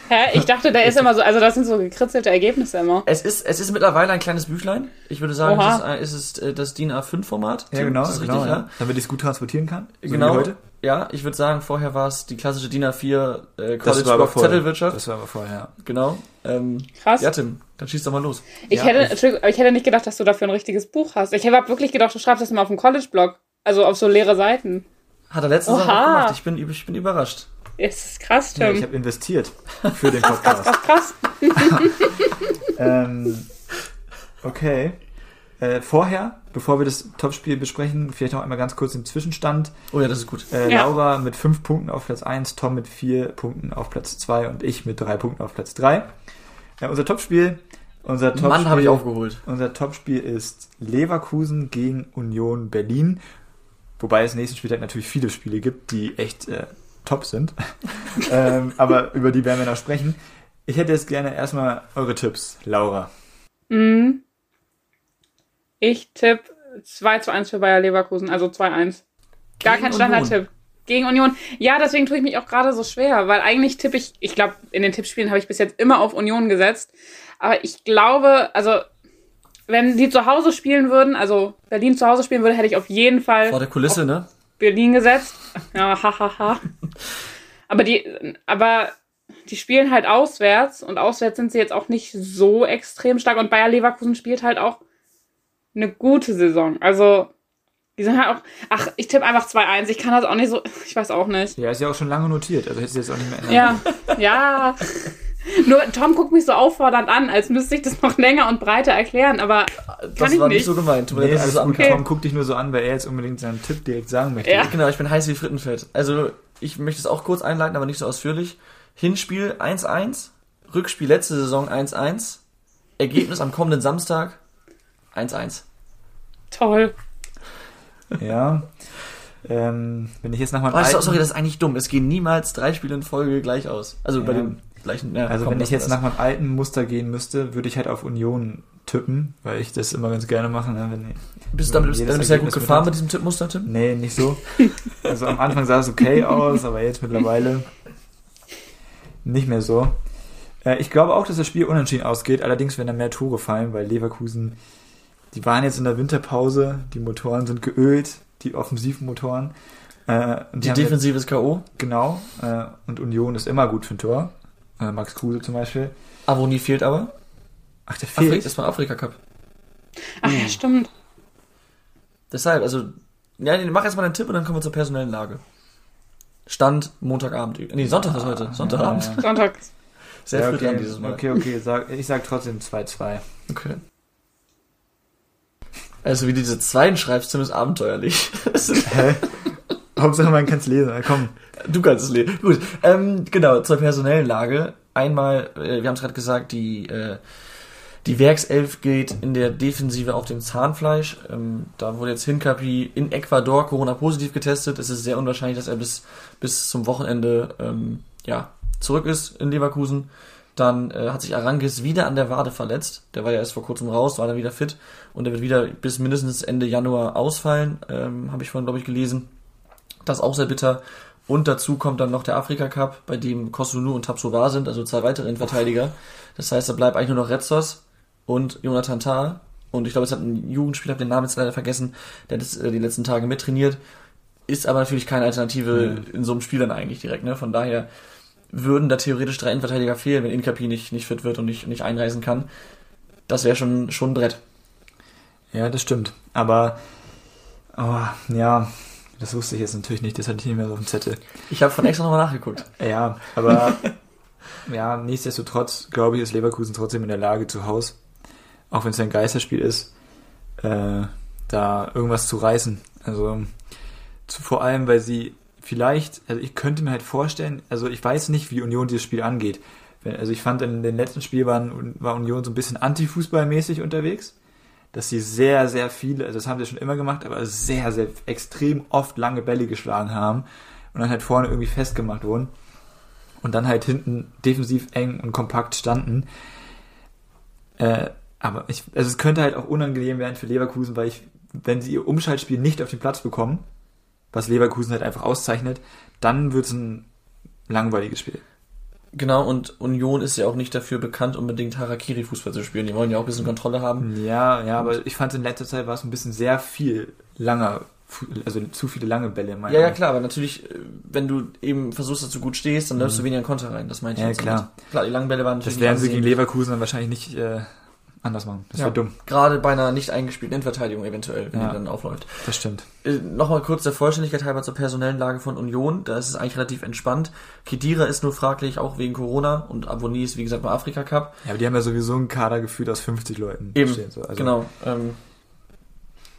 Hä? Ich dachte, da ist immer so, also das sind so gekritzelte Ergebnisse immer. Es ist, es ist mittlerweile ein kleines Büchlein. Ich würde sagen, Oha. es ist, ein- es ist äh, das DIN A5-Format. Ja, genau, Das ist genau richtig, ja. ja. Damit ich es gut transportieren kann. so wie Genau. heute. Ja, ich würde sagen, vorher war es die klassische DIN A4 äh, Das College war aber Block vorher. Zettelwirtschaft. Das war aber vorher, ja. Genau. Ähm, Krass. ja, Tim, dann schieß doch mal los. Ich Ja, hätte, ich- hätte nicht gedacht, dass du dafür ein richtiges Buch hast. Ich habe wirklich gedacht, du schreibst das immer auf dem College-Blog. Also auf so leere Seiten. Hat er letzte Oha. Saison auch gemacht. Ich bin, ich bin überrascht. Es ist krass, ja Tim. ich habe investiert für den <laughs> Podcast. krass, krass. <laughs> ähm, okay. Äh, vorher, bevor wir das Topspiel besprechen, vielleicht noch einmal ganz kurz den Zwischenstand. Oh ja, das ist gut. Äh, Ja. Laura mit fünf Punkten auf Platz 1, Tom mit vier Punkten auf Platz 2 und ich mit drei Punkten auf Platz 3. Ja, unser Topspiel, unser Topspiel, Mann, habe ich aufgeholt. unser Topspiel ist Leverkusen gegen Union Berlin. Wobei es nächsten Spieltag natürlich viele Spiele gibt, die echt äh, top sind. <laughs> ähm, aber über die werden wir noch sprechen. Ich hätte jetzt gerne erstmal eure Tipps, Laura. Mhm. Ich tippe 2 zu 1 für Bayer Leverkusen, also 2-1. Gar kein. Standardtipp. Gegen Union. Ja, deswegen tue ich mich auch gerade so schwer, weil eigentlich tippe ich, ich glaube, in den Tippspielen habe ich bis jetzt immer auf Union gesetzt. Aber ich glaube, also, wenn die zu Hause spielen würden, also Berlin zu Hause spielen würde, hätte ich auf jeden Fall Vor der Kulisse, ne? Berlin gesetzt. Ja, hahaha. aber die, aber die spielen halt auswärts und auswärts sind sie jetzt auch nicht so extrem stark und Bayer Leverkusen spielt halt auch eine gute Saison. Also, die sind halt auch, ach, ich tippe einfach 2-1. Ich kann das auch nicht so, ich weiß auch nicht. Ja, ist ja auch schon lange notiert, also hätte ich jetzt auch nicht mehr ändern Ja, <laughs> ja. Nur Tom guckt mich so auffordernd an, als müsste ich das noch länger und breiter erklären, aber kann Das ich war nicht. so gemeint. Nee, ist gut. ankam. Tom guckt dich nur so an, weil er jetzt unbedingt seinen Tipp direkt sagen möchte. Ja. Genau, ich bin heiß wie Frittenfett. Also, ich möchte es auch kurz einleiten, aber nicht so ausführlich. Hinspiel 1-1, Rückspiel letzte Saison 1-1, Ergebnis am kommenden Samstag 1-1. Toll. Ja. Ähm, wenn ich jetzt nach meinem Oh, alten, sorry, das ist eigentlich dumm. Es gehen niemals drei Spiele in Folge gleich aus. Also bei Ja. den gleichen. Ja, also wenn ich jetzt nach meinem alten Muster gehen müsste, würde ich halt auf Union tippen, weil ich das immer ganz gerne mache. Ne? Wenn, Bist du damit bist, ja gut gefahren mit mit diesem Tippmuster, Tim? Nee, nicht so. Also am Anfang sah es okay aus, aber jetzt mittlerweile nicht mehr so. Äh, ich glaube auch, dass das Spiel unentschieden ausgeht, allerdings werden da mehr Tore fallen, weil Leverkusen, die waren jetzt in der Winterpause, die Motoren sind geölt, die Offensivmotoren. Äh, und Die haben Defensive ist K.O. Genau, äh, und Union ist immer gut für ein Tor. Äh, Max Kruse zum Beispiel. Avoni fehlt aber. Ach, der Afri fehlt. das war Afrika Cup. Ach ja, stimmt. Deshalb, also, ja, nee, mach erstmal einen Tipp und dann kommen wir zur personellen Lage. Stand Montagabend. Nee, Sonntag ist heute. Sonntagabend. Ja, ja. Sonntag. Sehr Ja, früh okay, dieses Mal. okay, okay, sag, ich sag trotzdem 2-2. Okay. Also, wie du diese Zweien schreibst, <laughs> ist abenteuerlich. Hä? Hauptsache man kann es lesen. Komm, du kannst es lesen. Gut, ähm, genau, zur personellen Lage. Einmal, äh, wir haben es gerade gesagt, die, äh, die Werkself geht in der Defensive auf dem Zahnfleisch. Ähm, da wurde jetzt Hinkapi in Ecuador Corona-positiv getestet. Es ist sehr unwahrscheinlich, dass er bis, bis zum Wochenende ähm, ja, zurück ist in Leverkusen. Dann äh, hat sich Arangis wieder an der Wade verletzt. Der war ja erst vor kurzem raus, war dann wieder fit. Und er wird wieder bis mindestens Ende Januar ausfallen. Ähm, Habe ich vorhin, glaube ich, gelesen. Das ist auch sehr bitter. Und dazu kommt dann noch der Afrika Cup, bei dem Kosunu und Tapsoba sind, also zwei weitere Innenverteidiger. Das heißt, da bleibt eigentlich nur noch Retzos und Jonathan Tah. Und ich glaube, es hat ein Jugendspieler, hab den Namen jetzt leider vergessen, der das äh, die letzten Tage mittrainiert. Ist aber natürlich keine Alternative in so einem Spiel dann eigentlich direkt. Ne? Von daher würden da theoretisch drei Innenverteidiger fehlen, wenn Inkapi nicht, nicht fit wird und nicht, nicht einreisen kann. Das wäre schon, schon ein Brett. Ja, das stimmt. Aber, oh, ja, das wusste ich jetzt natürlich nicht. Das hatte ich nicht mehr so auf dem Zettel. Ich habe von extra nochmal nachgeguckt. <laughs> Ja, aber, <laughs> ja, nichtsdestotrotz, glaube ich, ist Leverkusen trotzdem in der Lage, zu Hause, auch wenn es ein Geisterspiel ist, äh, da irgendwas zu reißen. Also, zu, vor allem, weil sie vielleicht, also ich könnte mir halt vorstellen, also ich weiß nicht, wie Union dieses Spiel angeht. Also ich fand in den letzten Spiel waren, war Union so ein bisschen antifußballmäßig unterwegs dass sie sehr, sehr viele, also das haben sie schon immer gemacht, aber sehr, sehr extrem oft lange Bälle geschlagen haben und dann halt vorne irgendwie festgemacht wurden und dann halt hinten defensiv eng und kompakt standen. Äh, aber ich, also es könnte halt auch unangenehm werden für Leverkusen, weil ich, wenn sie ihr Umschaltspiel nicht auf den Platz bekommen, was Leverkusen halt einfach auszeichnet, dann wird es ein langweiliges Spiel. Genau, und Union ist ja auch nicht dafür bekannt, unbedingt Harakiri-Fußball zu spielen. Die wollen ja auch ein bisschen Kontrolle haben. Ja, ja, aber ich fand in letzter Zeit war es ein bisschen sehr viel langer, also zu viele lange Bälle. in Ja, ja, klar, aber natürlich, äh, wenn du eben versuchst, dass du gut stehst, dann läufst du weniger in Konter rein. Das meinte ich Mhm. Ja, klar. damit. Klar, die langen Bälle waren natürlich Das werden sie nicht gegen. Leverkusen dann wahrscheinlich nicht äh, anders machen. Das Ja. wäre dumm. Gerade bei einer nicht eingespielten Endverteidigung eventuell, wenn Ja. die dann aufläuft. Das stimmt. Äh, Nochmal kurz der Vollständigkeit halber zur personellen Lage von Union. Da ist es eigentlich relativ entspannt. Kedira ist nur fraglich, auch wegen Corona. Und Aboni ist, wie gesagt, beim Afrika Cup. Ja, aber die haben ja sowieso ein Kader gefühlt aus 50 Leuten. Eben, stehen, so. also, genau. Ähm,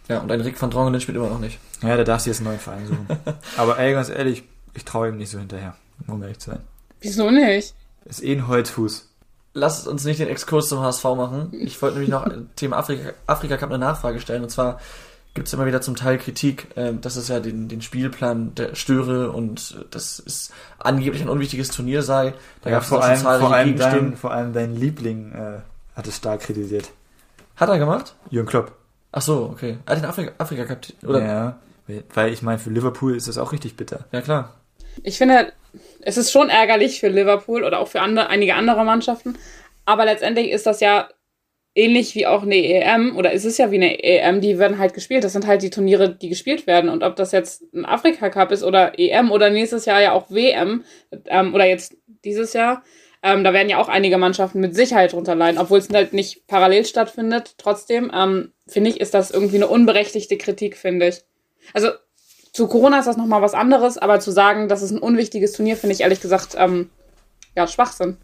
ja, und ein Rick van Drongelen spielt immer noch nicht. Ja, da darfst du jetzt einen neuen Verein suchen. <laughs> aber ey, ganz ehrlich, ich traue ihm nicht so hinterher, um ehrlich zu sein. Wieso nicht? Ist eh ein Holzfuß. Lasst uns nicht den Exkurs zum HSV machen. Ich wollte nämlich noch <laughs> Thema Afrika, Afrika Cup eine Nachfrage stellen. Und zwar gibt es immer wieder zum Teil Kritik, äh, dass es ja den, den Spielplan der störe und äh, dass es angeblich ein unwichtiges Turnier sei. Da Ja, gab es vor auch schon allem, zahlreiche vor allem, Gegenstimmen. dein, vor allem dein Liebling äh, hat es stark kritisiert. Hat er gemacht? Jürgen Klopp. Ach so, okay. Er hat den Afrika, Afrika Cup, oder? Ja, Ja, weil ich meine, für Liverpool ist das auch richtig bitter. klar. Ich finde, es ist schon ärgerlich für Liverpool oder auch für andere, einige andere Mannschaften. Aber letztendlich ist das ja ähnlich wie auch eine EM oder ist es ja wie eine EM, die werden halt gespielt. Das sind halt die Turniere, die gespielt werden. Und ob das jetzt ein Afrika Cup ist oder EM oder nächstes Jahr ja auch WM ähm, oder jetzt dieses Jahr, ähm, da werden ja auch einige Mannschaften mit Sicherheit drunter leiden, obwohl es halt nicht parallel stattfindet. Trotzdem ähm, finde ich, ist das irgendwie eine unberechtigte Kritik, finde ich. Also zu Corona ist das nochmal was anderes, aber zu sagen, das ist ein unwichtiges Turnier, finde ich ehrlich gesagt, ähm, ja, Schwachsinn.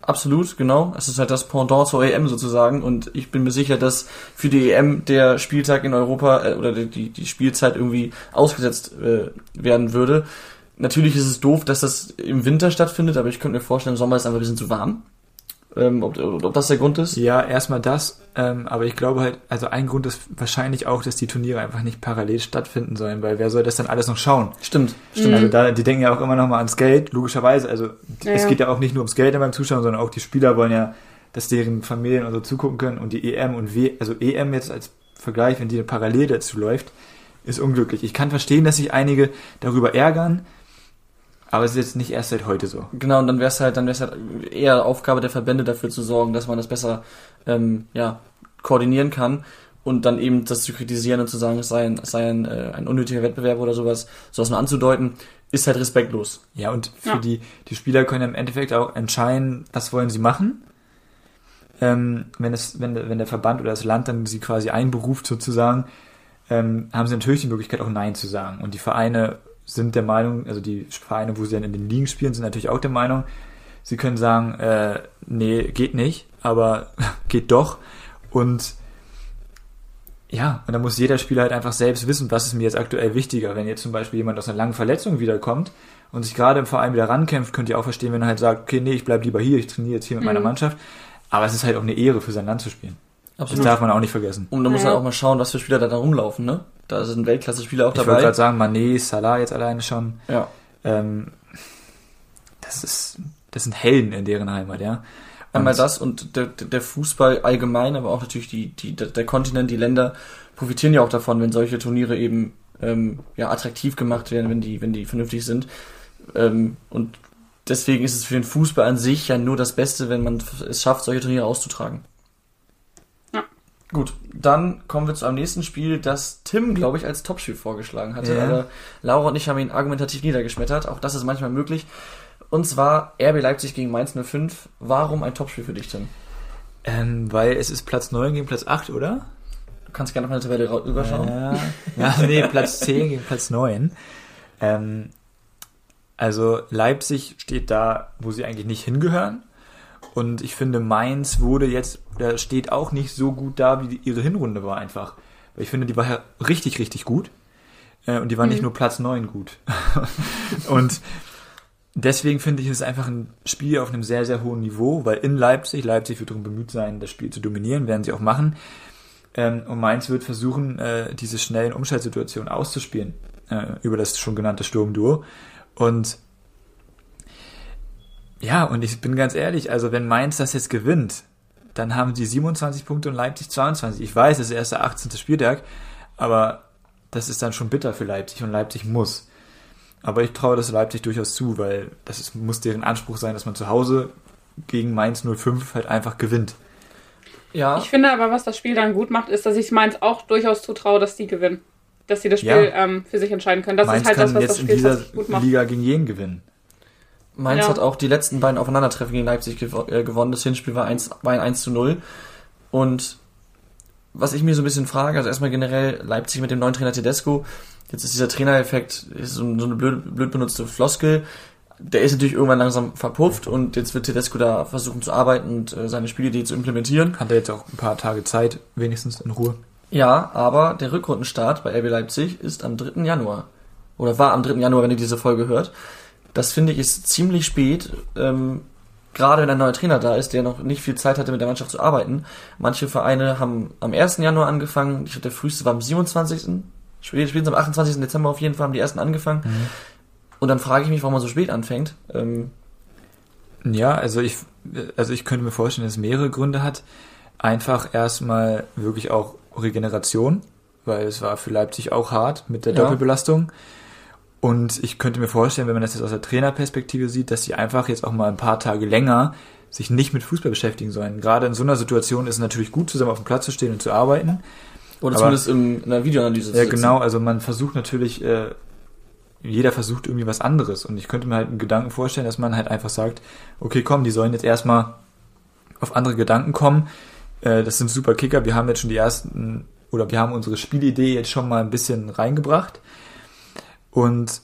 Absolut, genau. Es ist halt das Pendant zur EM sozusagen und ich bin mir sicher, dass für die EM der Spieltag in Europa äh, oder die, die Spielzeit irgendwie ausgesetzt äh, werden würde. Natürlich ist es doof, dass das im Winter stattfindet, aber ich könnte mir vorstellen, im Sommer ist es einfach ein bisschen zu warm. Ähm, ob, ob das der Grund ist? Ja, erstmal das, ähm, aber ich glaube halt, also ein Grund ist wahrscheinlich auch, dass die Turniere einfach nicht parallel stattfinden sollen, weil wer soll das dann alles noch schauen? Stimmt, Mhm. stimmt. Also da, die denken ja auch immer noch mal ans Geld, logischerweise. Also Ja, es geht ja auch nicht nur ums Geld beim Zuschauen, sondern auch die Spieler wollen ja, dass deren Familien und so zugucken können. Und die EM und W, also EM jetzt als Vergleich, wenn die parallel dazu läuft, ist unglücklich. Ich kann verstehen, dass sich einige darüber ärgern, aber es ist jetzt nicht erst seit heute so. Genau, und dann wäre es halt, dann wäre es halt eher Aufgabe der Verbände dafür zu sorgen, dass man das besser ähm, ja, koordinieren kann und dann eben das zu kritisieren und zu sagen, es sei ein, es sei ein, äh, ein unnötiger Wettbewerb oder sowas, sowas nur anzudeuten, ist halt respektlos. Ja, und für Ja. die, die Spieler können im Endeffekt auch entscheiden, was wollen sie machen. Ähm, wenn, es, wenn, der- wenn der Verband oder das Land dann sie quasi einberuft sozusagen, ähm, haben sie natürlich die Möglichkeit auch Nein zu sagen. Und die Vereine sind der Meinung, also die Vereine, wo sie dann in den Ligen spielen, sind natürlich auch der Meinung, sie können sagen, äh, nee, geht nicht, aber <laughs> geht doch. Und ja, und da muss jeder Spieler halt einfach selbst wissen, was ist mir jetzt aktuell wichtiger. Wenn jetzt zum Beispiel jemand aus einer langen Verletzung wiederkommt und sich gerade im Verein wieder rankämpft, könnt ihr auch verstehen, wenn er halt sagt, okay, nee, ich bleib lieber hier, ich trainiere jetzt hier mit meiner Mhm. Mannschaft. Aber es ist halt auch eine Ehre für sein Land zu spielen. Das Absolut. darf man auch nicht vergessen. Und da muss man auch mal schauen, was für Spieler da, da rumlaufen, ne? Da sind Weltklasse-Spieler auch Ich wollte dabei. gerade sagen, Mané, Salah jetzt alleine schon. Ja. Ähm, das ist, das sind Helden in deren Heimat, ja. Einmal Und- das und der, der Fußball allgemein, aber auch natürlich die, die, der der Kontinent, die Länder profitieren ja auch davon, wenn solche Turniere eben ähm, ja, attraktiv gemacht werden, wenn die, wenn die vernünftig sind. Ähm, und deswegen ist es für den Fußball an sich ja nur das Beste, wenn man es schafft, solche Turniere auszutragen. Gut, dann kommen wir zu einem nächsten Spiel, das Tim, glaube ich, als Topspiel vorgeschlagen hatte. Ja. Aber Laura und ich haben ihn argumentativ niedergeschmettert. Auch das ist manchmal möglich. Und zwar RB Leipzig gegen Mainz 05. Warum ein Topspiel für dich, Tim? Ähm, weil es ist Platz 9 gegen Platz 8, oder? Du kannst gerne auf meine Tabelle ra- überschauen. Ja, ja nee, Platz 10 gegen Platz 9. Ähm, also Leipzig steht da, wo sie eigentlich nicht hingehören. Und ich finde, Mainz wurde jetzt, oder steht auch nicht so gut da, wie ihre Hinrunde war einfach. Weil ich finde, die war ja richtig, richtig gut. Äh, und die war nicht Mhm. nur Platz 9 gut. <laughs> und deswegen finde ich es einfach ein Spiel auf einem sehr, sehr hohen Niveau, weil in Leipzig, Leipzig wird darum bemüht sein, das Spiel zu dominieren, werden sie auch machen. Ähm, und Mainz wird versuchen, äh, diese schnellen Umschaltsituationen auszuspielen äh, über das schon genannte Sturmduo. Und ja, und ich bin ganz ehrlich, also wenn Mainz das jetzt gewinnt, dann haben sie 27 Punkte und Leipzig 22. Ich weiß, es ist erst der 18. Spieltag, aber das ist dann schon bitter für Leipzig und Leipzig muss. Aber ich traue das Leipzig durchaus zu, weil das ist, muss deren Anspruch sein, dass man zu Hause gegen Mainz 05 halt einfach gewinnt. Ja, Ich finde aber, was das Spiel dann gut macht, ist, dass ich Mainz auch durchaus zutraue, dass die gewinnen. Dass sie das Spiel Ja. ähm, für sich entscheiden können. Das Mainz ist halt kann das, was jetzt das in Spiel dieser tatsächlich gut macht. Liga gegen jeden gewinnen. Mainz Ja. hat auch die letzten beiden Aufeinandertreffen gegen Leipzig gewo äh, gewonnen. Das Hinspiel war, 1, war ein 1 zu 0. Und was ich mir so ein bisschen frage, also erstmal generell Leipzig mit dem neuen Trainer Tedesco, jetzt ist dieser Trainereffekt, ist so, so eine blöd, blöd benutzte Floskel, der ist natürlich irgendwann langsam verpufft und jetzt wird Tedesco da versuchen zu arbeiten und äh, seine Spielidee zu implementieren. Hat er jetzt auch ein paar Tage Zeit, wenigstens in Ruhe. Ja, aber der Rückrundenstart bei RB Leipzig ist am 3. Januar. Oder war am 3. Januar, wenn ihr diese Folge hört. Das finde ich ist ziemlich spät. Ähm, gerade wenn ein neuer Trainer da ist, der noch nicht viel Zeit hatte, mit der Mannschaft zu arbeiten. Manche Vereine haben am 1. Januar angefangen. Ich glaube, der früheste war am 27. Spät- Spätestens am 28. Dezember auf jeden Fall haben die ersten angefangen. Und dann frage ich mich, warum man so spät anfängt. Ähm, Ja, also ich, also ich könnte mir vorstellen, dass es mehrere Gründe hat. Einfach erstmal wirklich auch Regeneration, weil es war für Leipzig auch hart mit der Ja. Doppelbelastung. Und ich könnte mir vorstellen, wenn man das jetzt aus der Trainerperspektive sieht, dass sie einfach jetzt auch mal ein paar Tage länger sich nicht mit Fußball beschäftigen sollen. Gerade in so einer Situation ist es natürlich gut, zusammen auf dem Platz zu stehen und zu arbeiten. oder Aber- zumindest in, in einer Videoanalyse Ja, sitzen. genau. Also man versucht natürlich, äh, jeder versucht irgendwie was anderes. Und ich könnte mir halt einen Gedanken vorstellen, dass man halt einfach sagt, okay, komm, die sollen jetzt erstmal auf andere Gedanken kommen. Äh, das sind super Kicker. Wir haben jetzt schon die ersten, oder wir haben unsere Spielidee jetzt schon mal ein bisschen reingebracht. Und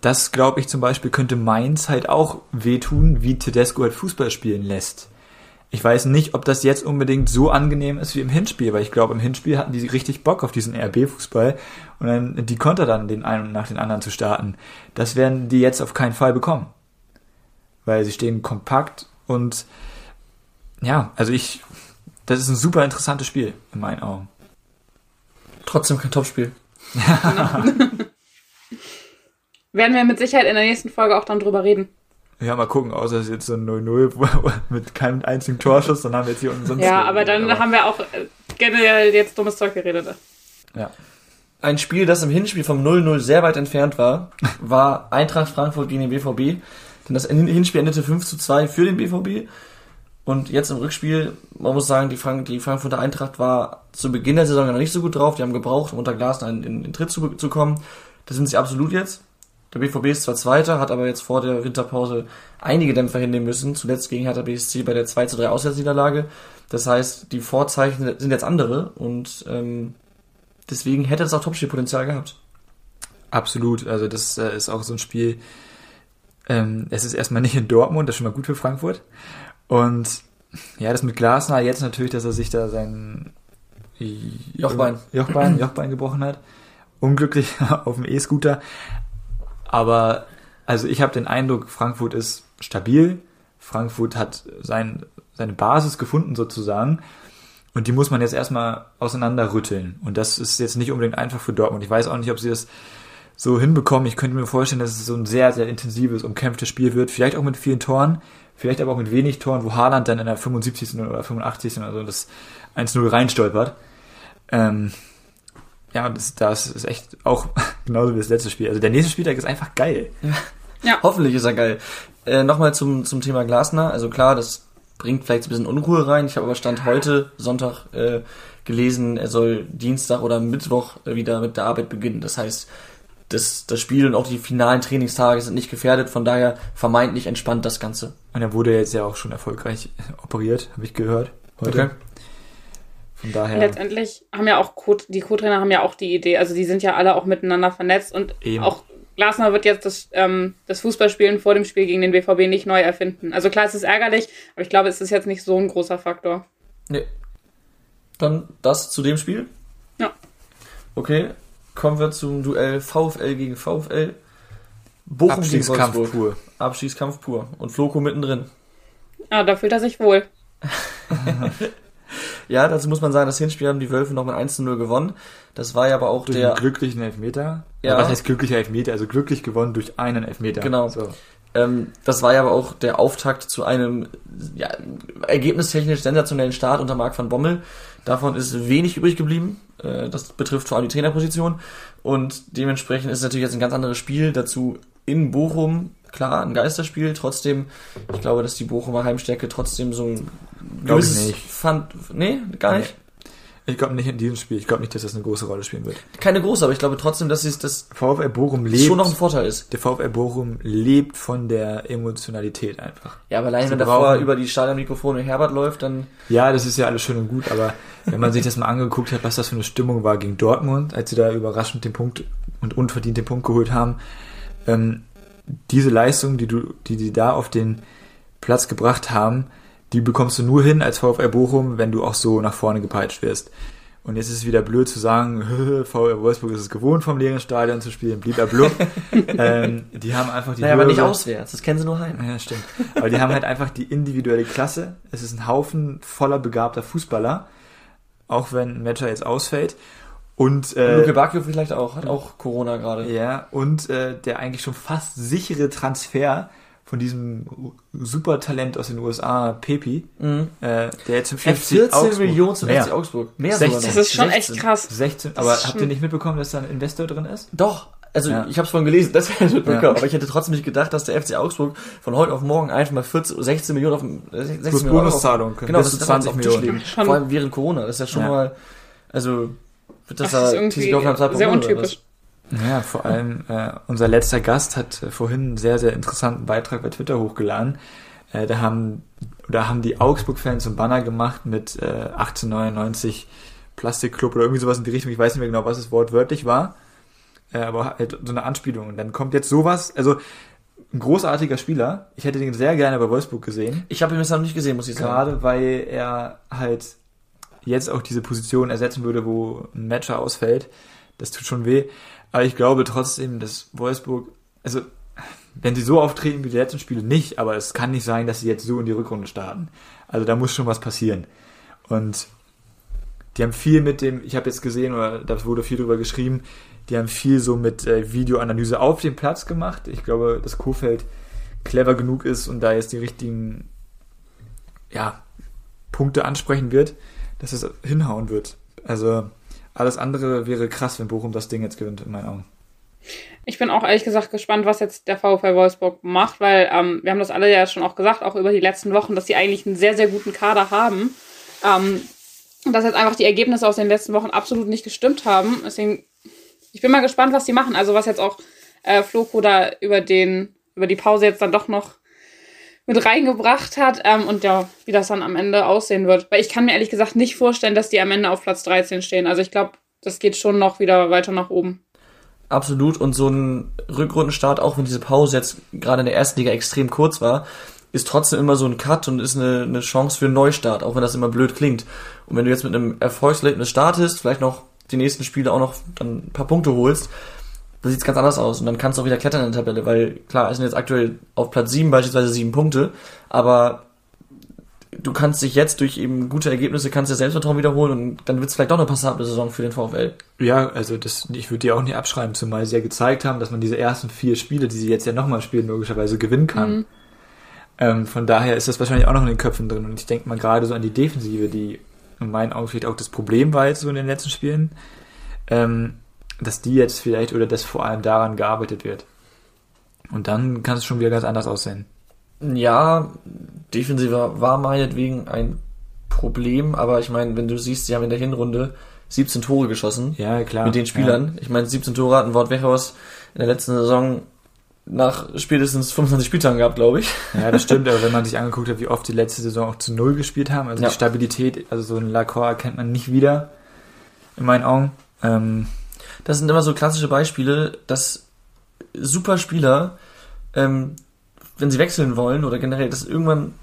das, glaube ich, zum Beispiel könnte Mainz halt auch wehtun, wie Tedesco halt Fußball spielen lässt. Ich weiß nicht, ob das jetzt unbedingt so angenehm ist wie im Hinspiel, weil ich glaube, im Hinspiel hatten die richtig Bock auf diesen RB-Fußball und dann die Konter dann den einen nach den anderen zu starten. Das werden die jetzt auf keinen Fall bekommen. Weil sie stehen kompakt und ja, also ich, das ist ein super interessantes Spiel in meinen Augen. Trotzdem kein Topspiel. <laughs> Werden wir mit Sicherheit in der nächsten Folge auch dann drüber reden. Ja, mal gucken, außer es ist jetzt so ein 0-0 <laughs> mit keinem einzigen Torschuss, dann haben wir jetzt hier unten sonst. Ja, aber dann haben wir auch äh, generell jetzt dummes Zeug geredet. Ja. Ein Spiel, das im Hinspiel vom 0-0 sehr weit entfernt war, war Eintracht Frankfurt gegen den BVB. Denn das Hinspiel endete 5 zu 2 für den BVB. Und jetzt im Rückspiel, man muss sagen, die, Frank die Frankfurter Eintracht war zu Beginn der Saison noch nicht so gut drauf. Die haben gebraucht, um unter in, in den Tritt zu, zu kommen. Das sind sie absolut jetzt. Der BVB ist zwar Zweiter, hat aber jetzt vor der Winterpause einige Dämpfer hinnehmen müssen. Zuletzt gegen Hertha BSC bei der 2 zu 3 Auswärtsniederlage. Das heißt, die Vorzeichen sind jetzt andere und ähm, deswegen hätte es auch Topspielpotenzial gehabt. Absolut, also das äh, ist auch so ein Spiel. Ähm, es ist erstmal nicht in Dortmund, das ist schon mal gut für Frankfurt. Und ja, das mit Glasner jetzt natürlich, dass er sich da sein Jochbein. Jochbein, Jochbein gebrochen hat. Unglücklich <laughs> auf dem E-Scooter. Aber also ich habe den Eindruck, Frankfurt ist stabil. Frankfurt hat sein, seine Basis gefunden sozusagen. Und die muss man jetzt erstmal auseinanderrütteln. Und das ist jetzt nicht unbedingt einfach für Dortmund. Ich weiß auch nicht, ob sie das so hinbekommen. Ich könnte mir vorstellen, dass es so ein sehr, sehr intensives, umkämpftes Spiel wird. Vielleicht auch mit vielen Toren, vielleicht aber auch mit wenig Toren, wo Haaland dann in der 75. oder 85. oder so das 1-0 reinstolpert. Ähm, ja, das, das ist echt auch <laughs> genauso wie das letzte Spiel. Also der nächste Spieltag ist einfach geil. <laughs> Hoffentlich ist er geil. Äh, Nochmal zum, zum Thema Glasner. Also klar, das bringt vielleicht ein bisschen Unruhe rein. Ich habe aber Stand heute, Sonntag, äh, gelesen, er soll Dienstag oder Mittwoch äh, wieder mit der Arbeit beginnen. Das heißt, das, das Spiel und auch die finalen Trainingstage sind nicht gefährdet. Von daher vermeintlich entspannt das Ganze. Und er wurde jetzt ja auch schon erfolgreich operiert, habe ich gehört. Heute. Okay. Von daher. Letztendlich haben ja auch Co die Co-Trainer haben ja auch die Idee, also die sind ja alle auch miteinander vernetzt und Eben. auch Glasner wird jetzt das, ähm, das Fußballspielen vor dem Spiel gegen den BVB nicht neu erfinden. Also klar, es ist ärgerlich, aber ich glaube, es ist jetzt nicht so ein großer Faktor. Nee. Dann das zu dem Spiel. Ja. Okay, kommen wir zum Duell VfL gegen VfL. Bochum gegen Abstiegskampf Wolfsburg. pur. Abstiegskampf pur. Und Floko mittendrin. Ja, da fühlt er sich wohl. <laughs> <laughs> Ja, dazu muss man sagen, das Hinspiel haben die Wölfe noch mit 1 zu 0 gewonnen. Das war ja aber auch Durch der, einen glücklichen Elfmeter. Ja. Was heißt glücklicher Elfmeter? Also glücklich gewonnen durch einen Elfmeter. Genau. So. Ähm, das war ja aber auch der Auftakt zu einem ja, ergebnistechnisch sensationellen Start unter Marc van Bommel. Davon ist wenig übrig geblieben. Äh, das betrifft vor allem die Trainerposition. Und dementsprechend ist es natürlich jetzt ein ganz anderes Spiel. Dazu in Bochum, klar, ein Geisterspiel. Trotzdem, ich glaube, dass die Bochumer Heimstärke trotzdem so ein Glaub ich nicht. Fand, nee, gar nicht. Ich glaube nicht in diesem Spiel. Ich glaube nicht, dass das eine große Rolle spielen wird. Keine große, aber ich glaube trotzdem, dass es das VfL Bochum lebt. schon noch ein Vorteil ist. der VfL Bochum lebt von der Emotionalität einfach. Ja, aber allein Sie wenn davor über die Stadionmikrofone Herbert läuft, dann Ja, das ist ja alles schön und gut, aber wenn man sich das mal angeguckt hat, was das für eine Stimmung war gegen Dortmund, als sie da überraschend den Punkt und unverdient den Punkt geholt haben, ähm, diese Leistung, die du, die die da auf den Platz gebracht haben, die bekommst du nur hin als VfL Bochum, wenn du auch so nach vorne gepeitscht wirst. Und jetzt ist es wieder blöd zu sagen, <laughs> VfL Wolfsburg ist es gewohnt, vom leeren Stadion zu spielen, blieb er blub. <laughs> ähm, die haben einfach die naja, aber nicht auswärts, das kennen sie nur heim. ja, stimmt. Aber die haben halt einfach die individuelle Klasse. Es ist ein Haufen voller begabter Fußballer, auch wenn ein Matcher jetzt ausfällt. Und Luke äh, Bacchio vielleicht auch, hat auch Corona gerade. ja, und äh, der eigentlich schon fast sichere Transfer von diesem Supertalent aus den USA, Pepi, Mhm. äh, der jetzt im Für FC 14 Augsburg- Millionen zum Mehr. FC Augsburg. Mehr 16. sogar noch. Das ist schon 16. echt krass. 16, Das aber ist habt ihr nicht mitbekommen, dass da ein Investor drin ist? Doch, also Ja. ich habe es vorhin gelesen, <laughs> das hätte ich mitbekommen, Ja. aber ich hätte trotzdem nicht gedacht, dass der FC Augsburg von heute auf morgen einfach mal 14, 16 Millionen auf dem 16 Plus Millionen Bonuszahlung, auf, können genau, bis das zu ist einfach 20 auf dem Tisch Millionen. Schon- Vor allem während Corona, das ist ja schon Ja. mal, also wird das, Das ist da irgendwie Hoffenheim 2.0 sehr untypisch. Ja, vor allem äh, unser letzter Gast hat äh, vorhin einen sehr, sehr interessanten Beitrag bei Twitter hochgeladen. Äh, da haben da haben die Augsburg-Fans so einen Banner gemacht mit äh, 1899 Plastikclub oder irgendwie sowas in die Richtung. Ich weiß nicht mehr genau, was das Wort wörtlich war. Äh, aber halt so eine Anspielung. Und dann kommt jetzt sowas, also ein großartiger Spieler. Ich hätte den sehr gerne bei Wolfsburg gesehen. Ich habe ihn bisher noch nicht gesehen, muss ich sagen. Gerade weil er halt jetzt auch diese Position ersetzen würde, wo ein Matcher ausfällt. Das tut schon weh. Aber ich glaube trotzdem, dass Wolfsburg, also wenn sie so auftreten wie die letzten Spiele, nicht, aber es kann nicht sein, dass sie jetzt so in die Rückrunde starten. Also da muss schon was passieren. Und die haben viel mit dem, ich habe jetzt gesehen, oder da wurde viel drüber geschrieben, die haben viel so mit äh, Videoanalyse auf dem Platz gemacht. Ich glaube, dass Kofeld clever genug ist und da jetzt die richtigen ja, Punkte ansprechen wird, dass es hinhauen wird. Also alles andere wäre krass, wenn Bochum das Ding jetzt gewinnt, in meinen Augen. Ich bin auch ehrlich gesagt gespannt, was jetzt der VfL Wolfsburg macht, weil ähm, wir haben das alle ja schon auch gesagt, auch über die letzten Wochen, dass sie eigentlich einen sehr, sehr guten Kader haben. Ähm, dass jetzt einfach die Ergebnisse aus den letzten Wochen absolut nicht gestimmt haben. Deswegen, ich bin mal gespannt, was die machen. Also was jetzt auch äh, Floko da über den, über die Pause jetzt dann doch noch mit reingebracht hat ähm, und ja, wie das dann am Ende aussehen wird. Weil ich kann mir ehrlich gesagt nicht vorstellen, dass die am Ende auf Platz 13 stehen. Also ich glaube, das geht schon noch wieder weiter nach oben. Absolut. Und so ein Rückrundenstart, auch wenn diese Pause jetzt gerade in der ersten Liga extrem kurz war, ist trotzdem immer so ein Cut und ist eine, eine Chance für einen Neustart, auch wenn das immer blöd klingt. Und wenn du jetzt mit einem Erfolgserlebnis startest, vielleicht noch die nächsten Spiele auch noch dann ein paar Punkte holst, dann sieht's ganz anders aus. Und dann kannst du auch wieder klettern in der Tabelle, weil klar, es sind jetzt aktuell auf Platz sieben beispielsweise sieben Punkte, aber du kannst dich jetzt durch eben gute Ergebnisse, kannst dir Selbstvertrauen wiederholen und dann wird's vielleicht doch eine passable Saison für den VfL. Ja, also das, ich würde die auch nicht abschreiben, zumal sie ja gezeigt haben, dass man diese ersten vier Spiele, die sie jetzt ja nochmal spielen, logischerweise gewinnen kann. Ähm, von daher ist das wahrscheinlich auch noch in den Köpfen drin. Und ich denke mal gerade so an die Defensive, die in meinen Augen vielleicht auch das Problem war jetzt so in den letzten Spielen, ähm, dass die jetzt vielleicht oder dass vor allem daran gearbeitet wird. Und dann kann es schon wieder ganz anders aussehen. Ja, Defensive war meinetwegen ein Problem, aber ich meine, wenn du siehst, sie haben in der Hinrunde 17 Tore geschossen Ja, klar. mit den Spielern. Ich meine, 17 Tore hatten Wort Wechhaus in der letzten Saison nach spätestens 25 Spieltagen gehabt, glaube ich. Ja. ja, das stimmt, aber wenn man <laughs> sich angeguckt hat, wie oft die letzte Saison auch zu Null gespielt haben, also Ja. die Stabilität, also so ein Lacroix kennt man nicht wieder, in meinen Augen. Ähm, Das sind immer so klassische Beispiele, dass super Spieler, ähm, wenn sie wechseln wollen oder generell, dass irgendwann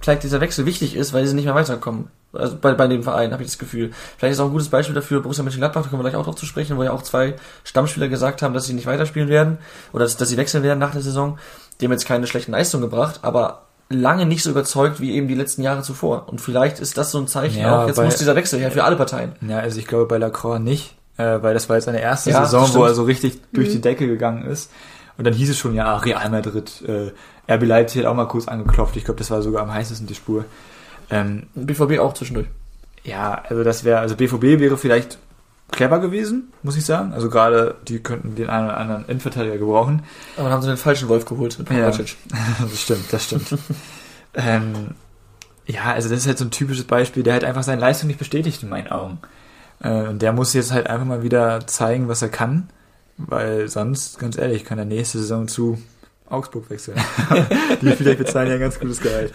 vielleicht dieser Wechsel wichtig ist, weil sie nicht mehr weiterkommen. Also bei, bei dem Verein habe ich das Gefühl. Vielleicht ist auch ein gutes Beispiel dafür Borussia Mönchengladbach, da kommen wir gleich auch drauf zu sprechen, wo ja auch zwei Stammspieler gesagt haben, dass sie nicht weiterspielen werden oder dass, dass sie wechseln werden nach der Saison. Die haben jetzt keine schlechten Leistungen gebracht, aber lange nicht so überzeugt wie eben die letzten Jahre zuvor. Und vielleicht ist das so ein Zeichen Ja, auch, jetzt bei- muss dieser Wechsel her für alle Parteien. ja, also ich glaube bei Lacroix nicht, äh, weil das war jetzt seine erste Ja, Saison, wo er so richtig durch die Decke gegangen ist. Und dann hieß es schon, ja, Real Madrid, äh, RB Leipzig hat auch mal kurz angeklopft. Ich glaube, das war sogar am heißesten die Spur. Ähm, BVB auch zwischendurch. ja, also das wäre, also BVB wäre vielleicht clever gewesen, muss ich sagen. Also gerade die könnten den einen oder anderen Innenverteidiger gebrauchen. Aber dann haben sie den falschen Wolf geholt mit Ja. Kovacic. <laughs> das stimmt, das stimmt. ähm, ja, also das ist halt so ein typisches Beispiel, der halt einfach seine Leistung nicht bestätigt in meinen Augen. Äh, und der muss jetzt halt einfach mal wieder zeigen, was er kann, weil sonst, ganz ehrlich, kann er nächste Saison zu Augsburg wechseln. <laughs> Die vielleicht bezahlen ja ein ganz gutes Gehalt.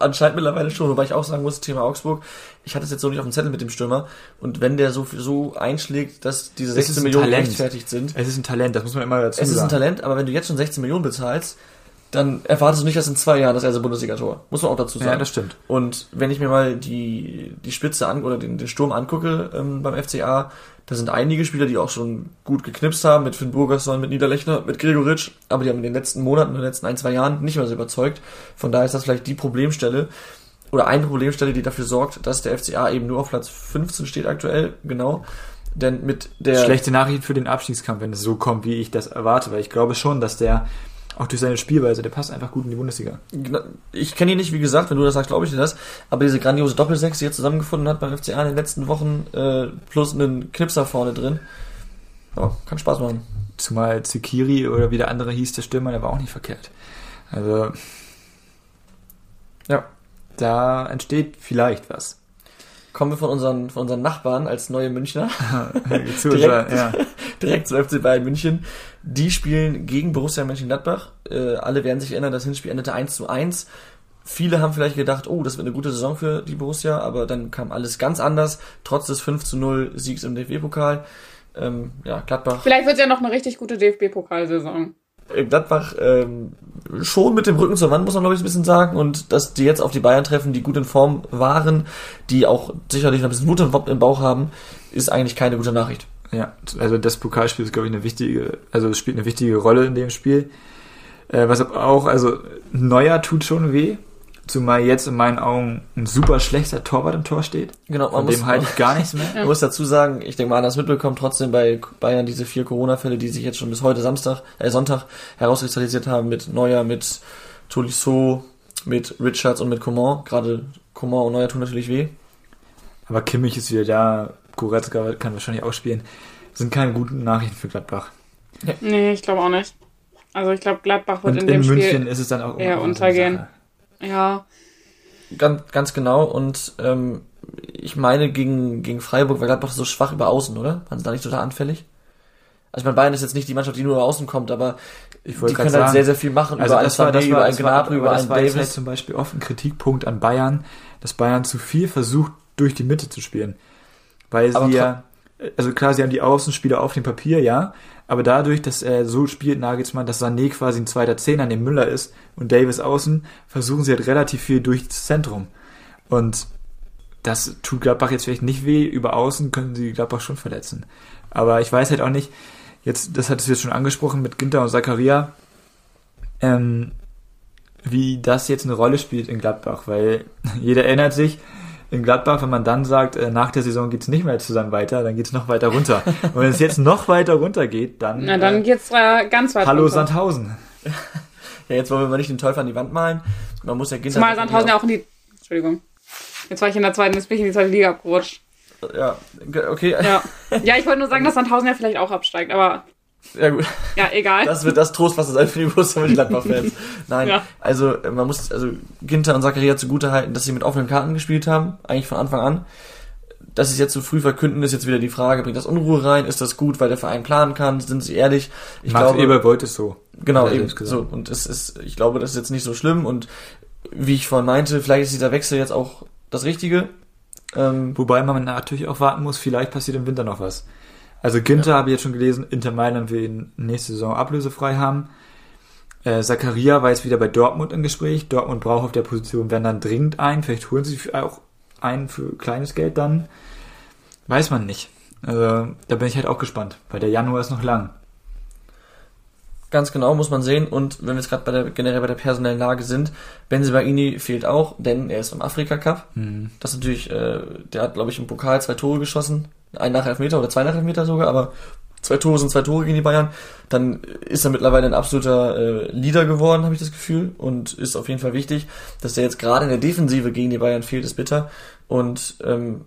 Anscheinend mittlerweile schon, wobei ich auch sagen muss, Thema Augsburg, ich hatte es jetzt so nicht auf dem Zettel mit dem Stürmer und wenn der so, so einschlägt, dass diese Es ist 16 ein Millionen Talent. gerechtfertigt sind, Es ist ein Talent, das muss man immer dazu es ist ein sagen. Talent, aber wenn du jetzt schon 16 Millionen bezahlst, dann erwartest du nicht, dass in zwei Jahren das erste Bundesliga-Tor. Muss man auch dazu sagen. Ja, das stimmt. Und wenn ich mir mal die, die Spitze an oder den, den Sturm angucke ähm, beim FCA, da sind einige Spieler, die auch schon gut geknipst haben, mit Finn Burgerson, mit Niederlechner, mit Gregoritsch, aber die haben in den letzten Monaten, in den letzten ein, zwei Jahren nicht mehr so überzeugt. Von daher ist das vielleicht die Problemstelle oder eine Problemstelle, die dafür sorgt, dass der FCA eben nur auf Platz 15 steht aktuell, genau. Denn mit der Schlechte Nachricht für den Abstiegskampf, wenn es so kommt, wie ich das erwarte, weil ich glaube schon, dass der auch durch seine Spielweise, der passt einfach gut in die Bundesliga. ich kenne ihn nicht, wie gesagt, wenn du das sagst, glaube ich dir das. Aber diese grandiose Doppelsechs, die er zusammengefunden hat beim FCA in den letzten Wochen, äh, plus einen Knipser vorne drin, ja, kann Spaß machen. Zumal Zikiri oder wie der andere hieß, der Stürmer, der war auch nicht verkehrt. Also, Ja. da entsteht vielleicht was. Kommen wir von unseren, von unseren Nachbarn als neue Münchner <laughs> Zu <laughs> Direkt. ja. <laughs> direkt zum FC Bayern München. Die spielen gegen Borussia Mönchengladbach. Äh, alle werden sich erinnern, das Hinspiel endete 1 zu 1. Viele haben vielleicht gedacht, oh, das wird eine gute Saison für die Borussia, aber dann kam alles ganz anders, trotz des 5 zu 0 Siegs im DFB-Pokal. Ähm, ja, Gladbach Vielleicht wird ja noch eine richtig gute DFB-Pokalsaison. äh, Gladbach ähm, schon mit dem Rücken zur Wand, muss man glaube ich ein bisschen sagen. Und dass die jetzt auf die Bayern treffen, die gut in Form waren, die auch sicherlich noch ein bisschen Mut im Bauch haben, ist eigentlich keine gute Nachricht. Ja, also das Pokalspiel ist, glaube ich, eine wichtige, also es spielt eine wichtige Rolle in dem Spiel. Äh, was auch, also Neuer tut schon weh, zumal jetzt in meinen Augen ein super schlechter Torwart im Tor steht. Genau, Von dem halte ich gar nichts mehr. <laughs> Man muss dazu sagen, ich denke mal, das mitbekommen trotzdem bei Bayern diese vier Corona-Fälle, die sich jetzt schon bis heute Samstag, äh, Sonntag herauskristallisiert haben mit Neuer, mit Tolisso, mit Richards und mit Coman. Gerade Coman und Neuer tun natürlich weh. Aber Kimmich ist wieder da, Goretzka kann wahrscheinlich auch spielen. Sind keine guten Nachrichten für Gladbach. Nee, ich glaube auch nicht. Also ich glaube, Gladbach wird Und in in, dem München Spiel ist es dann auch eher untergehen. Sache. ja Ganz, ganz genau. Und ähm, ich meine, gegen, gegen Freiburg war Gladbach so schwach über Außen, oder? Waren sie da nicht total anfällig? Also ich meine, Bayern ist jetzt nicht die Mannschaft, die nur über Außen kommt, aber Ich die wollte können gerade halt sagen, sehr, sehr viel machen. also über das war, einen das war, über einen Gnabry, aber über das einen war jetzt halt Davis. zum Beispiel oft ein Kritikpunkt an Bayern, dass Bayern zu viel versucht, durch die Mitte zu spielen. Weil sie ja, also klar, sie haben die Außenspieler auf dem Papier, ja, aber dadurch, dass er so spielt, Nagelsmann, dass Sané quasi ein zweiter Zehner neben Müller ist und Davis außen, versuchen sie halt relativ viel durchs Zentrum. Und das tut Gladbach jetzt vielleicht nicht weh, über außen können sie Gladbach schon verletzen. Aber ich weiß halt auch nicht, jetzt, das hattest du jetzt schon angesprochen mit Ginter und Zakaria, ähm, wie das jetzt eine Rolle spielt in Gladbach, weil <laughs> jeder erinnert sich, in Gladbach, wenn man dann sagt, äh, nach der Saison geht's nicht mehr zusammen weiter, dann geht's noch weiter runter. <laughs> Und wenn es jetzt noch weiter runter geht, dann, Na, dann äh, geht's äh, ganz weit hallo runter. Sandhausen. <laughs> Ja, jetzt wollen wir mal nicht den Teufel an die Wand malen. Man muss ja Ginter... Zumal Sandhausen ja auch in die. Entschuldigung. Jetzt war ich in der zweiten, jetzt bin ich in die zweite Liga abgerutscht. Ja, okay. Ja. <laughs> Ja, ich wollte nur sagen, dass Sandhausen ja vielleicht auch absteigt, aber Ja, gut. ja, egal. Das wird das Trostwasser sein für die Borussia Mönchengladbach-Fans. <laughs> Nein, Ja. also äh, man muss also Ginter und Zakaria zugute halten, dass sie mit offenen Karten gespielt haben, eigentlich von Anfang an. Dass sie es jetzt so früh verkünden, ist jetzt wieder die Frage, bringt das Unruhe rein? Ist das gut, weil der Verein planen kann? Sind sie ehrlich? Ich Max glaube, Eber wollte es so. genau, eben, so. Und es ist, ich glaube, das ist jetzt nicht so schlimm und wie ich vorhin meinte, vielleicht ist dieser Wechsel jetzt auch das Richtige. Ähm, Wobei man natürlich auch warten muss, vielleicht passiert im Winter noch was. Also Ginter habe ich jetzt schon gelesen, Inter Mailand will ihn nächste Saison ablösefrei haben. Äh, Zakaria war jetzt wieder bei Dortmund im Gespräch. Dortmund braucht auf der Position, wenn dann dringend einen. Vielleicht holen sie auch einen für kleines Geld dann. Weiß man nicht. Also, da bin ich halt auch gespannt, weil der Januar ist noch lang. Ganz genau, muss man sehen. Und wenn wir jetzt gerade bei der, generell bei der personellen Lage sind, Benzibaini fehlt auch, denn er ist im Afrika Cup. Das ist natürlich, äh, der hat, glaube ich, im Pokal zwei Tore geschossen. Einen nach Elfmeter oder zwei nach Elfmeter sogar, aber zwei Tore sind zwei Tore gegen die Bayern, dann ist er mittlerweile ein absoluter äh, Leader geworden, habe ich das Gefühl, und ist auf jeden Fall wichtig, dass er jetzt gerade in der Defensive gegen die Bayern fehlt, ist bitter. Und ähm,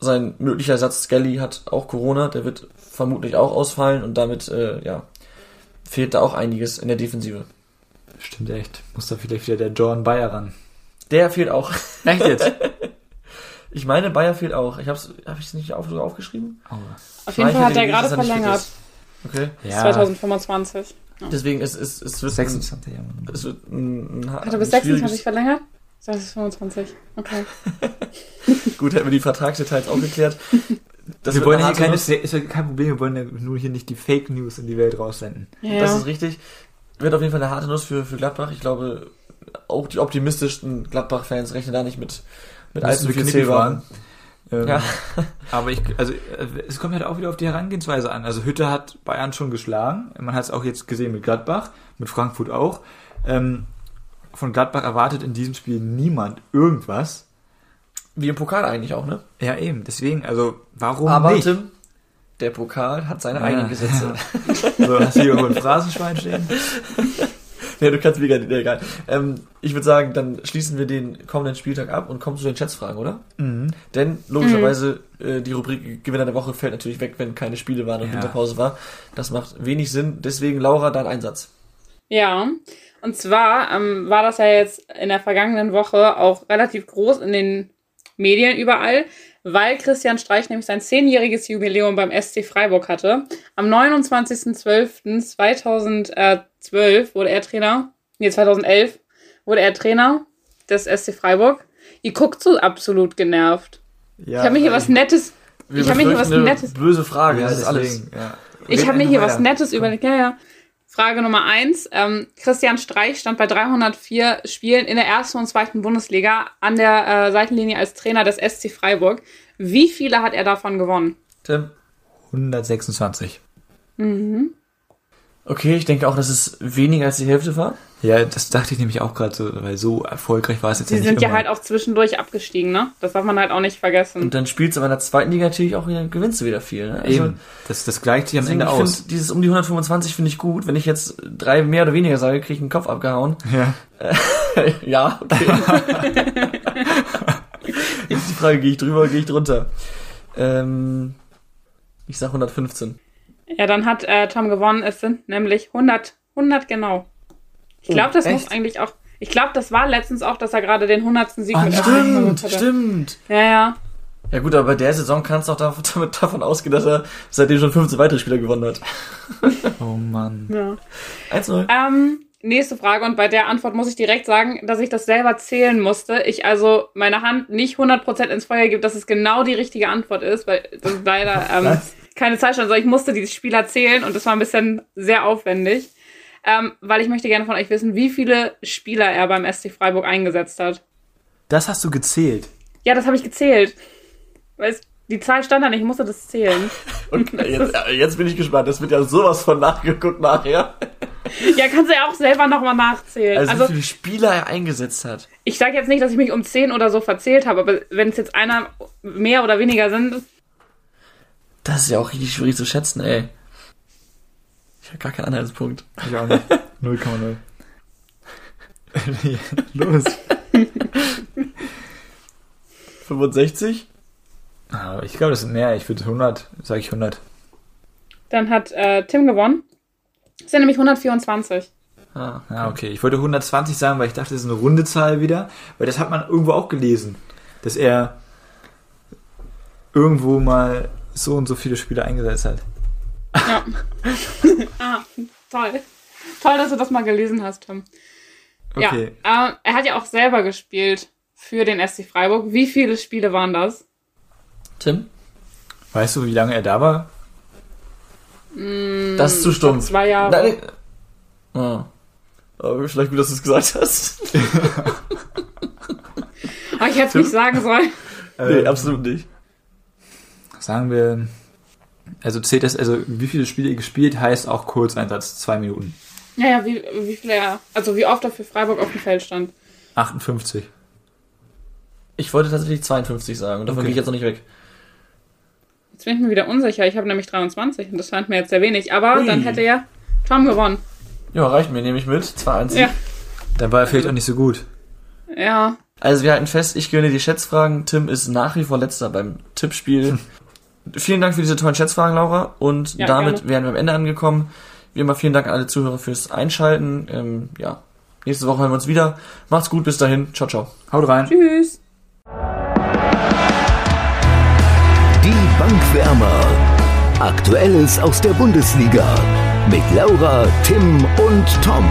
sein möglicher Ersatz Skelly hat auch Corona, der wird vermutlich auch ausfallen und damit äh, ja fehlt da auch einiges in der Defensive. Stimmt echt. Muss da vielleicht wieder der John Bayer ran. Der fehlt auch. Echt jetzt? <laughs> Ich meine, Bayer fehlt auch. Ich hab's, hab ich es nicht auf, sogar aufgeschrieben? Auf jeden Fall hat er gerade er verlängert. ist. Okay. Bis Ja. 2025. Deswegen ist es, es wird 26 Jahre. Es wird ein, ein, Hat er bis ein 26 schwieriges- verlängert? Das ist 25. Okay. <laughs> Gut, hätten wir die Vertragsdetails auch geklärt. Das wir wollen eine hier harte keine, ist ja kein Problem, wir wollen ja nur hier nicht die Fake News in die Welt raussenden. Ja. Das ist richtig. Wird auf jeden Fall eine harte Nuss für, für Gladbach. Ich glaube, auch die optimistischsten Gladbach-Fans rechnen da nicht mit, mit allzu viel Zählwaren. Ähm, Ja. Aber ich, also äh, es kommt halt auch wieder auf die Herangehensweise an. Also Hütte hat Bayern schon geschlagen. Man hat es auch jetzt gesehen mit Gladbach, mit Frankfurt auch. Ähm, von Gladbach erwartet in diesem Spiel niemand irgendwas. Wie im Pokal eigentlich auch, ne? Ja, eben. Deswegen, also warum Aber nicht? Tim, der Pokal hat seine Ja. eigenen Gesetze. <laughs> So, hast du hier irgendwo ein Phrasenschwein stehen? <laughs> <laughs> ja, du kannst mir gar nicht, egal. Ähm, ich würde sagen, dann schließen wir den kommenden Spieltag ab und kommen zu den Schätzfragen, oder? Mhm. Denn logischerweise äh, die Rubrik Gewinner der Woche fällt natürlich weg, wenn keine Spiele waren und Ja. Winterpause war. Das macht wenig Sinn. Deswegen, Laura, dein Einsatz. Ja, und zwar ähm, war das ja jetzt in der vergangenen Woche auch relativ groß in den Medien überall, weil Christian Streich nämlich sein zehnjähriges Jubiläum beim SC Freiburg hatte. Am 29.12.2012 wurde er Trainer, nee, 2011 wurde er Trainer des SC Freiburg. Ihr guckt so absolut genervt. Ja, ich habe mir hier was Nettes, Wir ich habe mir hier was Nettes Böse Frage, Ja, das ist alles. Ja. Ich habe mir hier was. Nettes überlegt. Ja, ja. Frage Nummer eins. Ähm, Christian Streich stand bei 304 Spielen in der ersten und zweiten Bundesliga an der äh, Seitenlinie als Trainer des SC Freiburg. Wie viele hat er davon gewonnen? Tim? 126. Okay, ich denke auch, dass es weniger als die Hälfte war. Ja, das dachte ich nämlich auch gerade so, weil so erfolgreich war es jetzt Sie ja nicht sind ja immer. halt auch zwischendurch abgestiegen, ne? Das darf man halt auch nicht vergessen. Und dann spielst du aber in der zweiten Liga natürlich auch wieder, gewinnst du wieder viel. Ne? Also, Eben, das, das gleicht sich am Ende ich aus. finde, dieses um die 125 finde ich gut. Wenn ich jetzt drei mehr oder weniger sage, kriege ich einen Kopf abgehauen. Ja. <laughs> ja, okay. <laughs> jetzt ist die Frage, gehe ich drüber oder gehe ich drunter? Ähm, ich sag 115. ja, dann hat äh, Tom gewonnen. Es sind nämlich 100, 100 genau. Ich glaube, Oh, das echt? muss eigentlich auch. Ich glaube, das war letztens auch, dass er gerade den 100. Sieg Ah, mit Stimmt, hatte. stimmt. Ja, ja. Ja gut, aber bei der Saison kannst du auch davon, <laughs> damit, davon ausgehen, dass er seitdem schon 15 weitere Spieler gewonnen hat. <laughs> Oh Mann. ja. 1-0. Ähm, nächste Frage und bei der Antwort muss ich direkt sagen, dass ich das selber zählen musste. Ich also meine Hand nicht 100% ins Feuer gebe, dass es genau die richtige Antwort ist, weil das ist leider <laughs> ähm, Was? Keine Zeit sondern ich musste die Spieler zählen und das war ein bisschen sehr aufwendig. Ähm, weil ich möchte gerne von euch wissen, wie viele Spieler er beim SC Freiburg eingesetzt hat. Das hast du gezählt. Ja, das habe ich gezählt. Weil die Zahl stand da nicht, ich musste das zählen. <laughs> Und jetzt, äh, jetzt bin ich gespannt. Das wird ja sowas von nachgeguckt nachher. Ja, kannst du ja auch selber nochmal nachzählen. Also, Also, wie viele Spieler er eingesetzt hat. Ich sage jetzt nicht, dass ich mich um 10 oder so verzählt habe, aber wenn es jetzt einer mehr oder weniger sind, Das ist ja auch richtig schwierig zu schätzen, ey. Ich habe gar keinen Anhaltspunkt. Ich auch nicht. <laughs> 0,0. <laughs> Los. 65? Ah, ich glaube, das sind mehr. Ich würde 100, sage ich 100. dann hat äh, Tim gewonnen. Das sind nämlich 124. Ah, Ah, okay. Ich wollte 120 sagen, weil ich dachte, das ist eine runde Zahl wieder. Weil das hat man irgendwo auch gelesen. Dass er irgendwo mal so und so viele Spiele eingesetzt hat. Ja. <laughs> ah, toll. Toll, dass du das mal gelesen hast, Tim. Okay. Ja, äh, er hat ja auch selber gespielt für den SC Freiburg. Wie viele Spiele waren das? Tim? Weißt du, wie lange er da war? Das ist zu stumpf. Zwei Jahre. Nein, ah. Aber vielleicht gut, dass du es gesagt hast. Aber <laughs> ich hätte es nicht sagen sollen. nee, absolut nicht. Sagen wir, also zählt das, also wie viele Spiele ihr gespielt, heißt auch Kurzeinsatz, zwei Minuten. Ja, ja, wie, wie viel er, also wie oft er für Freiburg auf dem Feld stand. 58. Ich wollte tatsächlich 52 sagen und davon Okay. gehe ich jetzt noch nicht weg. Jetzt bin ich mir wieder unsicher. Ich habe nämlich 23 und das scheint mir jetzt sehr wenig. Aber Ui. dann hätte ja Tom gewonnen. Ja, reicht mir, nehme ich mit. 2-1. Ja. Dann war er vielleicht auch nicht so gut. Ja. Also wir halten fest, ich gewinne die Schätzfragen. Tim ist nach wie vor letzter beim Tippspiel. <laughs> vielen Dank für diese tollen Schätzfragen, Laura. Und Ja, damit gerne. wären wir am Ende angekommen. Wie immer vielen Dank an alle Zuhörer fürs Einschalten. Ähm, ja, nächste Woche hören wir uns wieder. Macht's gut, bis dahin. Ciao, ciao. Haut rein. Tschüss. Die Bankwärmer. Aktuelles aus der Bundesliga. Mit Laura, Tim und Tom.